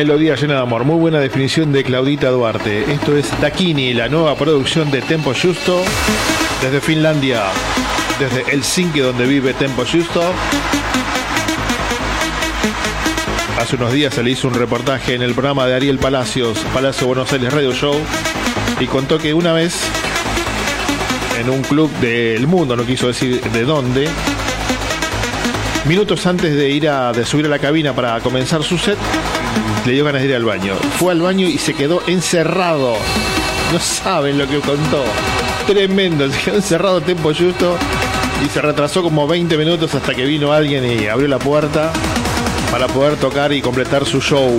Melodía llena de amor. Muy buena definición de Claudita Duarte. Esto es Dakini, la nueva producción de Tempo Justo desde Finlandia, desde Helsinki donde vive Tempo Justo. Hace unos días se le hizo un reportaje en el programa de Ariel Palacios, Palacio Buenos Aires Radio Show, y contó que una vez en un club del mundo, no quiso decir de dónde, minutos antes de ir a de subir a la cabina para comenzar su set, le dio ganas de ir al baño. Fue al baño y se quedó encerrado. No saben lo que contó. Tremendo, se quedó encerrado tiempo justo y se retrasó como 20 minutos hasta que vino alguien y abrió la puerta para poder tocar y completar su show.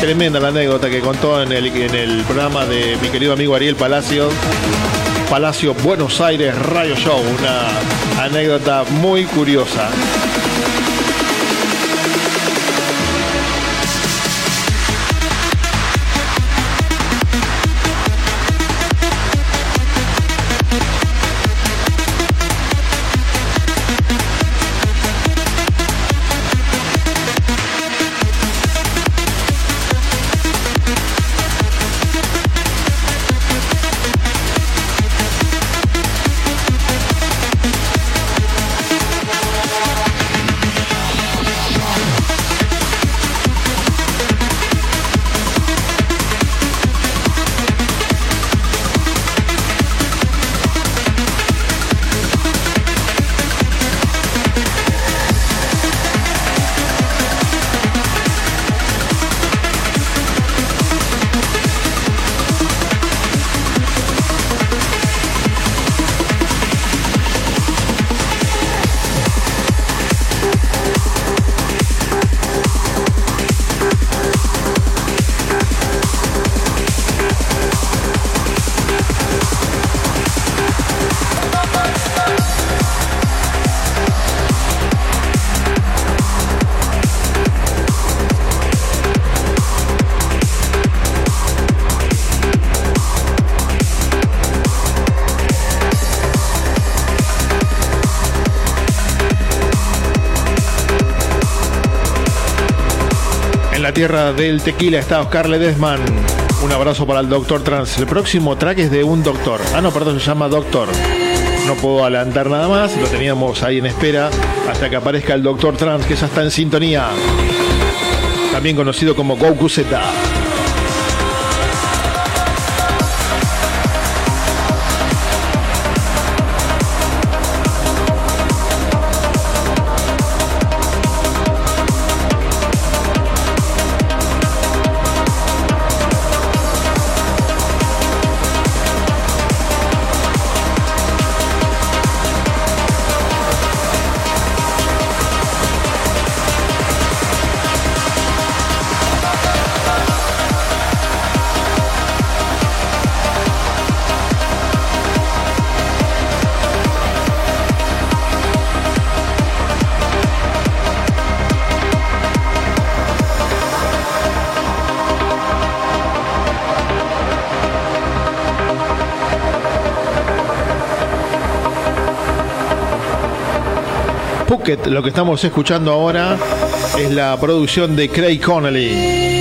Tremenda la anécdota que contó en el, en el programa de mi querido amigo Ariel Palacio. Palacio Buenos Aires Radio Show. Una anécdota muy curiosa. Tierra del tequila está Oscar Ledesman. Un abrazo para el Doctor Trans. El próximo track es de un doctor. Ah, no, perdón, se llama Doctor. No puedo adelantar nada más, lo teníamos ahí en espera hasta que aparezca el Doctor Trans, que ya está en sintonía. También conocido como Goku Z. lo que estamos escuchando ahora es la producción de Craig Connelly.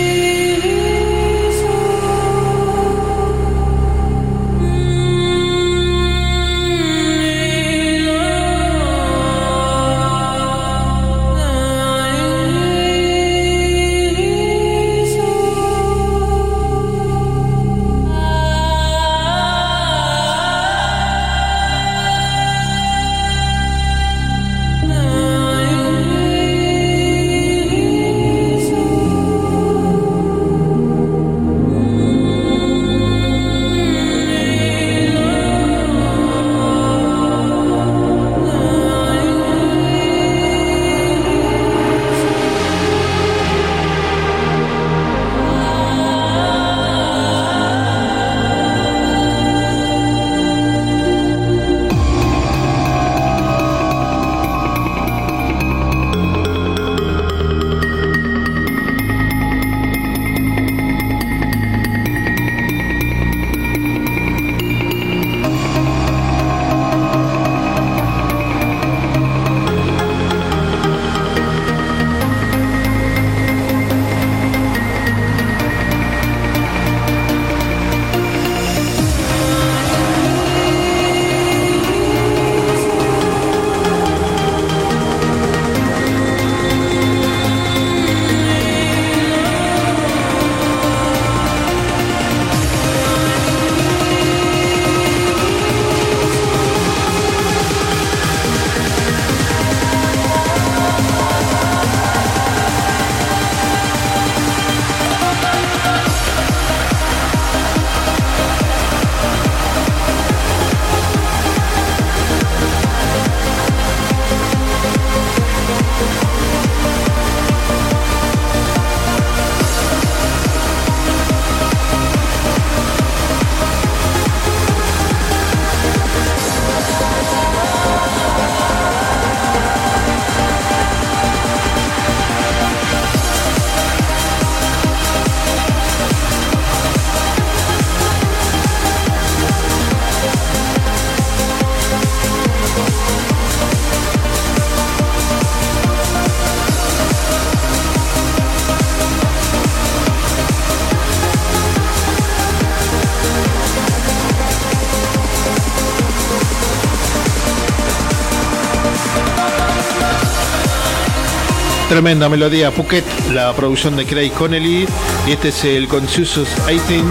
Tremenda melodía, Phuket, la producción de Craig Connelly. Y este es el Consensus 18,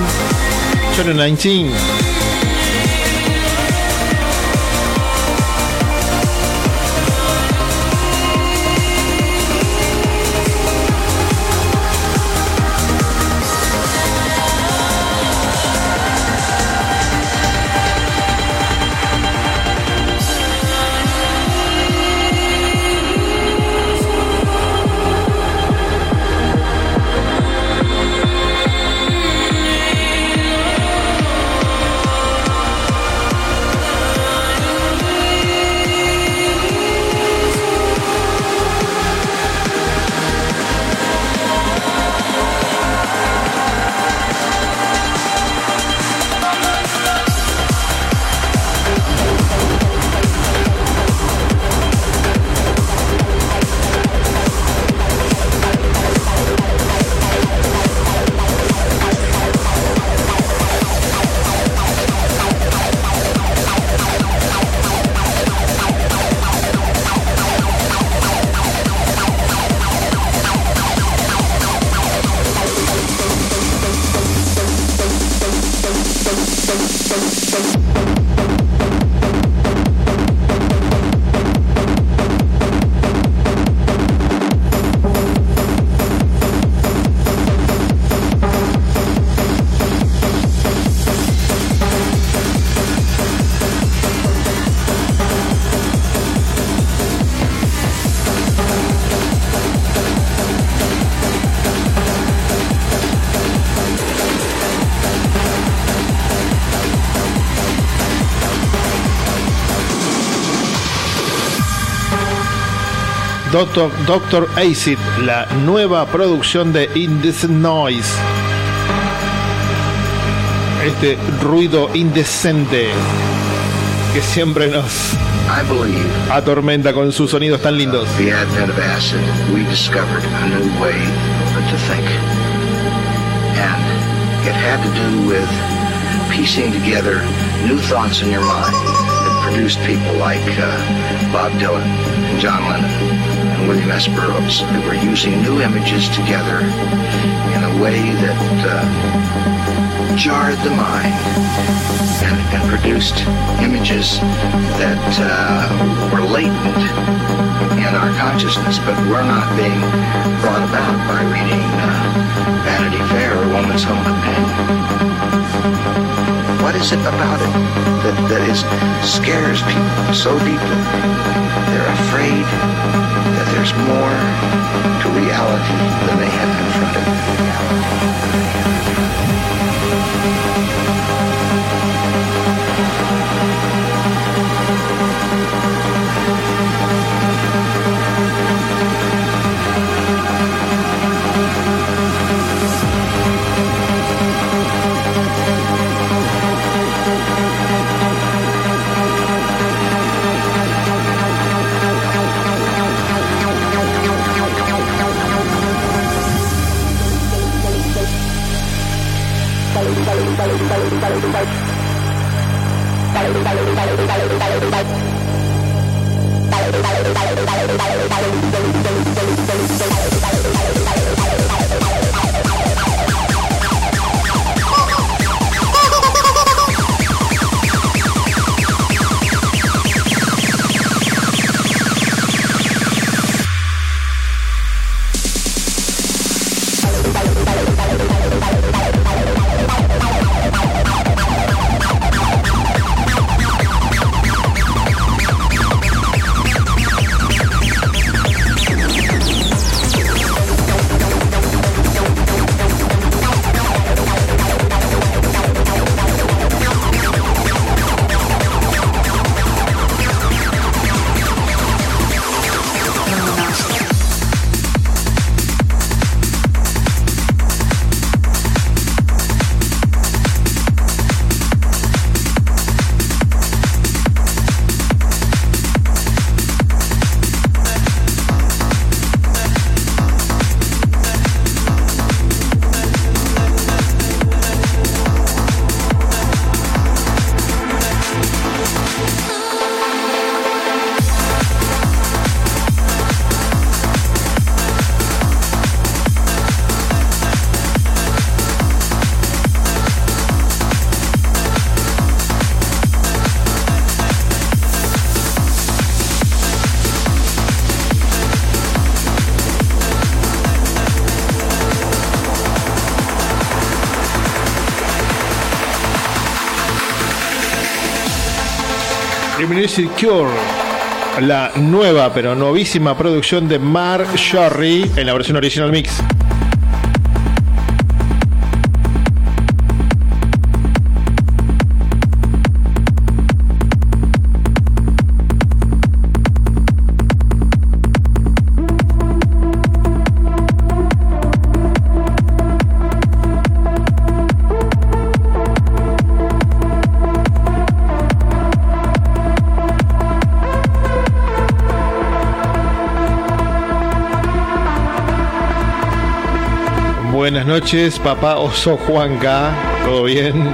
Channel 19. Doctor, Doctor Acid, la nueva producción de Indecent Noise. Este ruido indecente que siempre nos atormenta con sus sonidos tan lindos. It had to do with piecing together new thoughts in your mind that produced people like uh, Bob Dylan and John Lennon. William S. Burroughs. They were using new images together in a way that uh, jarred the mind and, and produced images that uh, were latent in our consciousness, but were not being brought about by reading uh, Vanity Fair or Woman's Home Companion. What is it about it that, that is, scares people so deeply? They're afraid that there's more to reality than they have Thank you. Thank you. La nueva pero novísima producción de Mark Shorry en la versión original mix. Buenas noches, papá Oso Juanca. ¿Todo bien?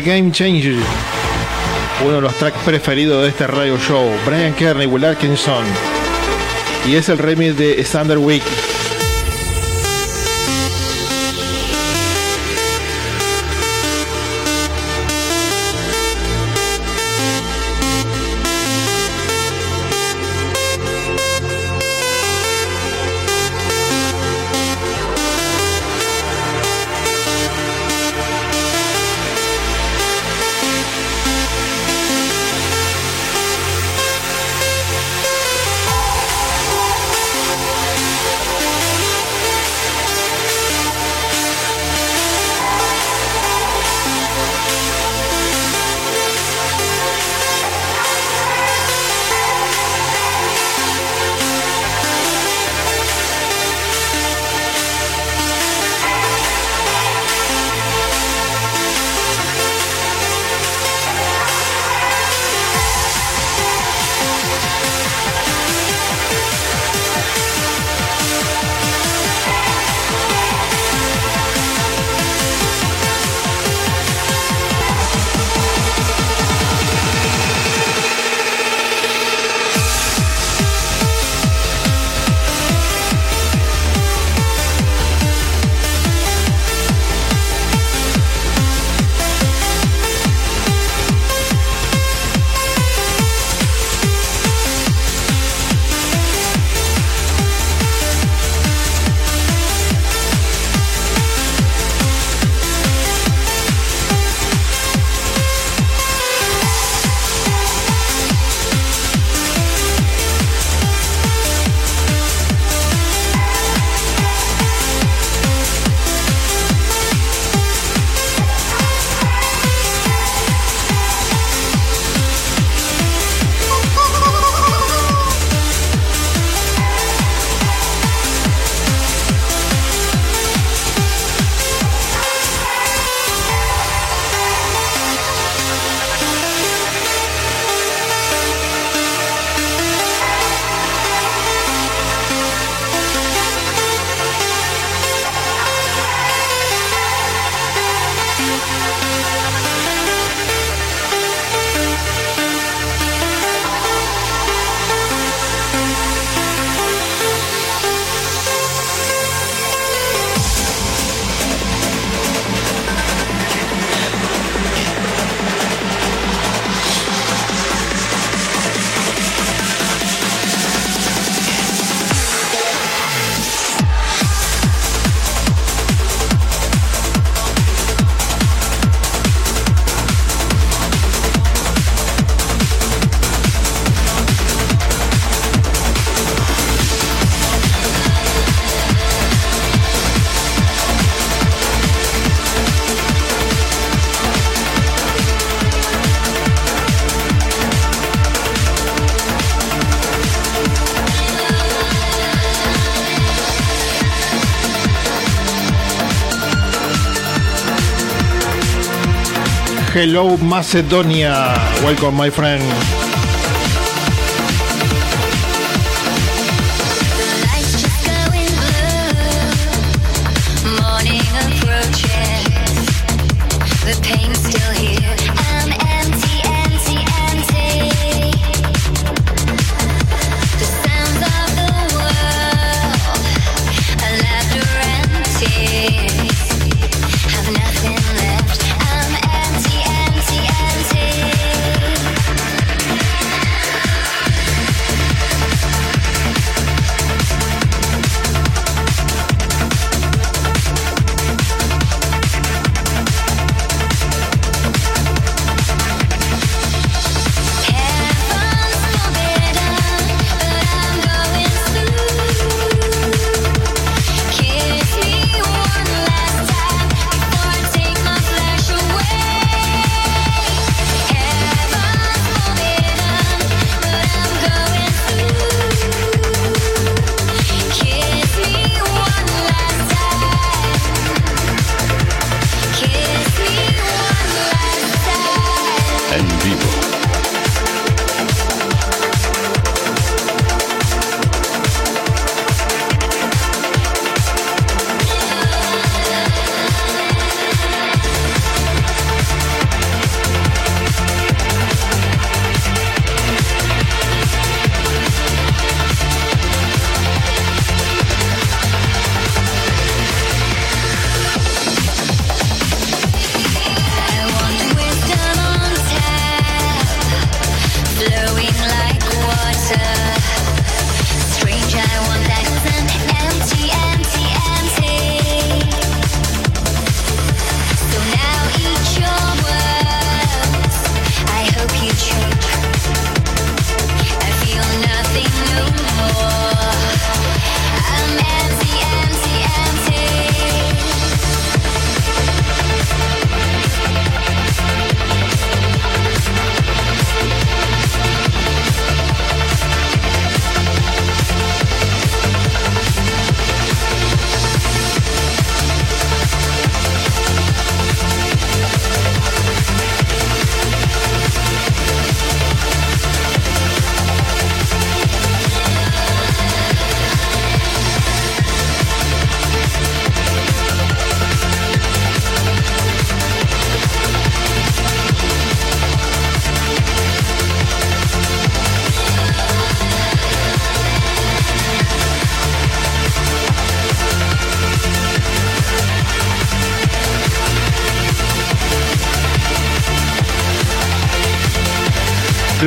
Game Changer. Uno de los tracks preferidos de este radio show. Brian Kearney, Will Atkinson. Y es el remix de Standard Week. Hello Macedonia. Welcome, my friend.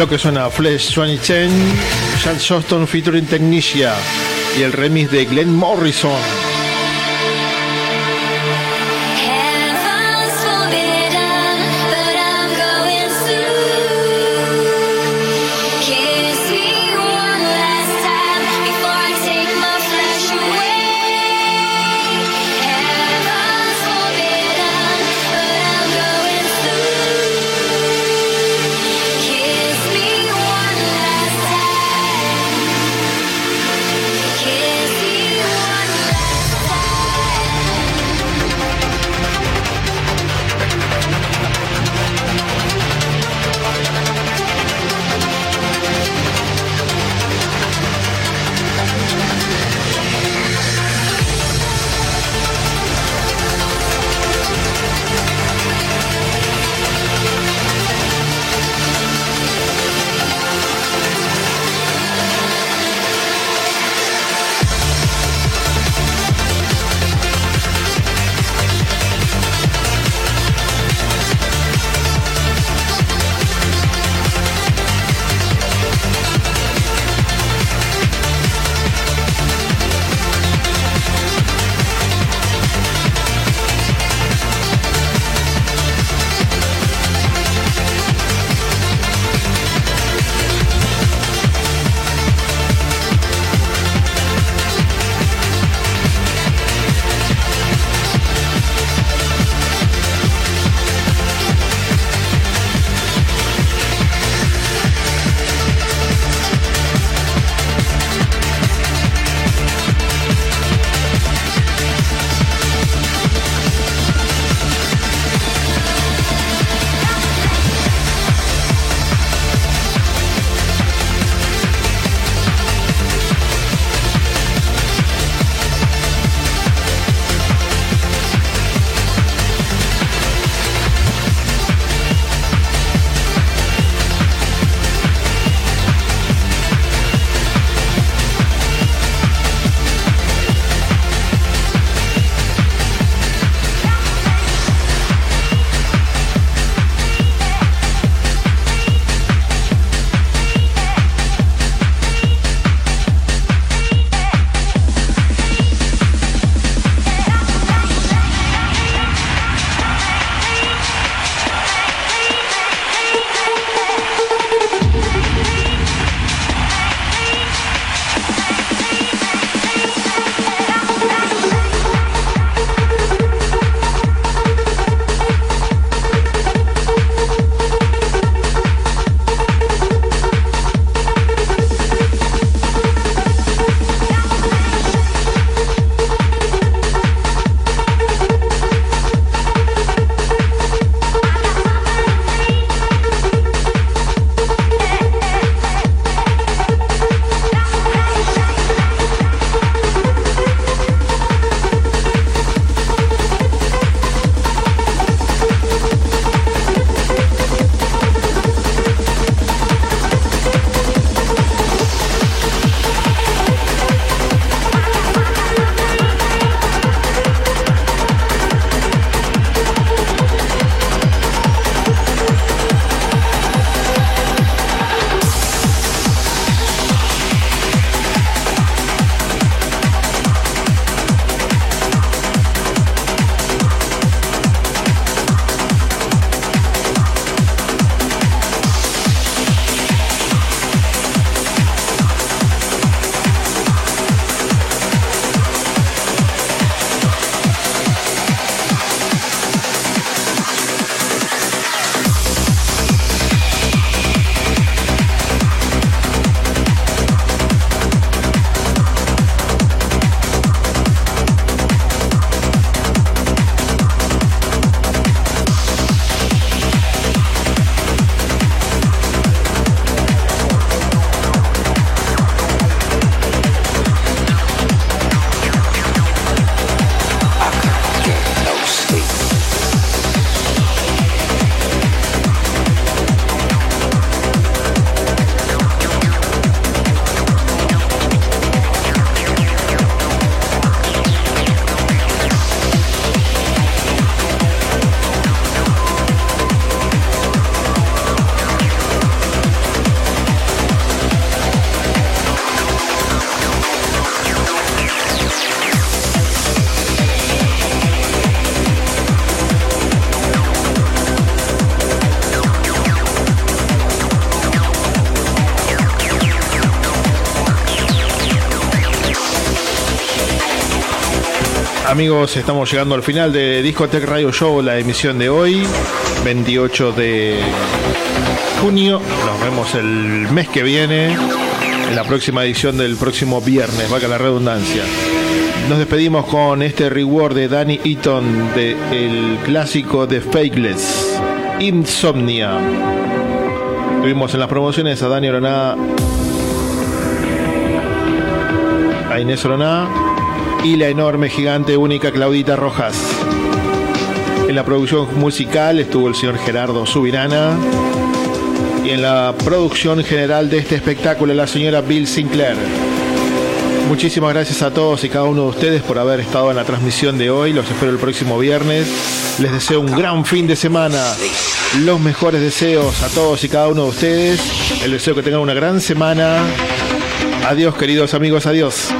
Lo que suena Flesh 20 Chen, Chad Johnston featuring Technicia y el remix de Glenn Morrison. Amigos, estamos llegando al final de Discotech Radio Show, la emisión de hoy, 28 de junio. Nos vemos el mes que viene, en la próxima edición del próximo viernes, vaca la redundancia. Nos despedimos con este reward de Danny Eaton del el clásico de Fakeless, Insomnia. Tuvimos en las promociones a Dani Oroná, a Inés Oroná y la enorme, gigante, única Claudita Rojas. En la producción musical estuvo el señor Gerardo Subirana y en la producción general de este espectáculo la señora Bill Sinclair. Muchísimas gracias a todos y cada uno de ustedes por haber estado en la transmisión de hoy. Los espero el próximo viernes. Les deseo un gran fin de semana. Los mejores deseos a todos y cada uno de ustedes. El deseo que tengan una gran semana. Adiós queridos amigos, adiós.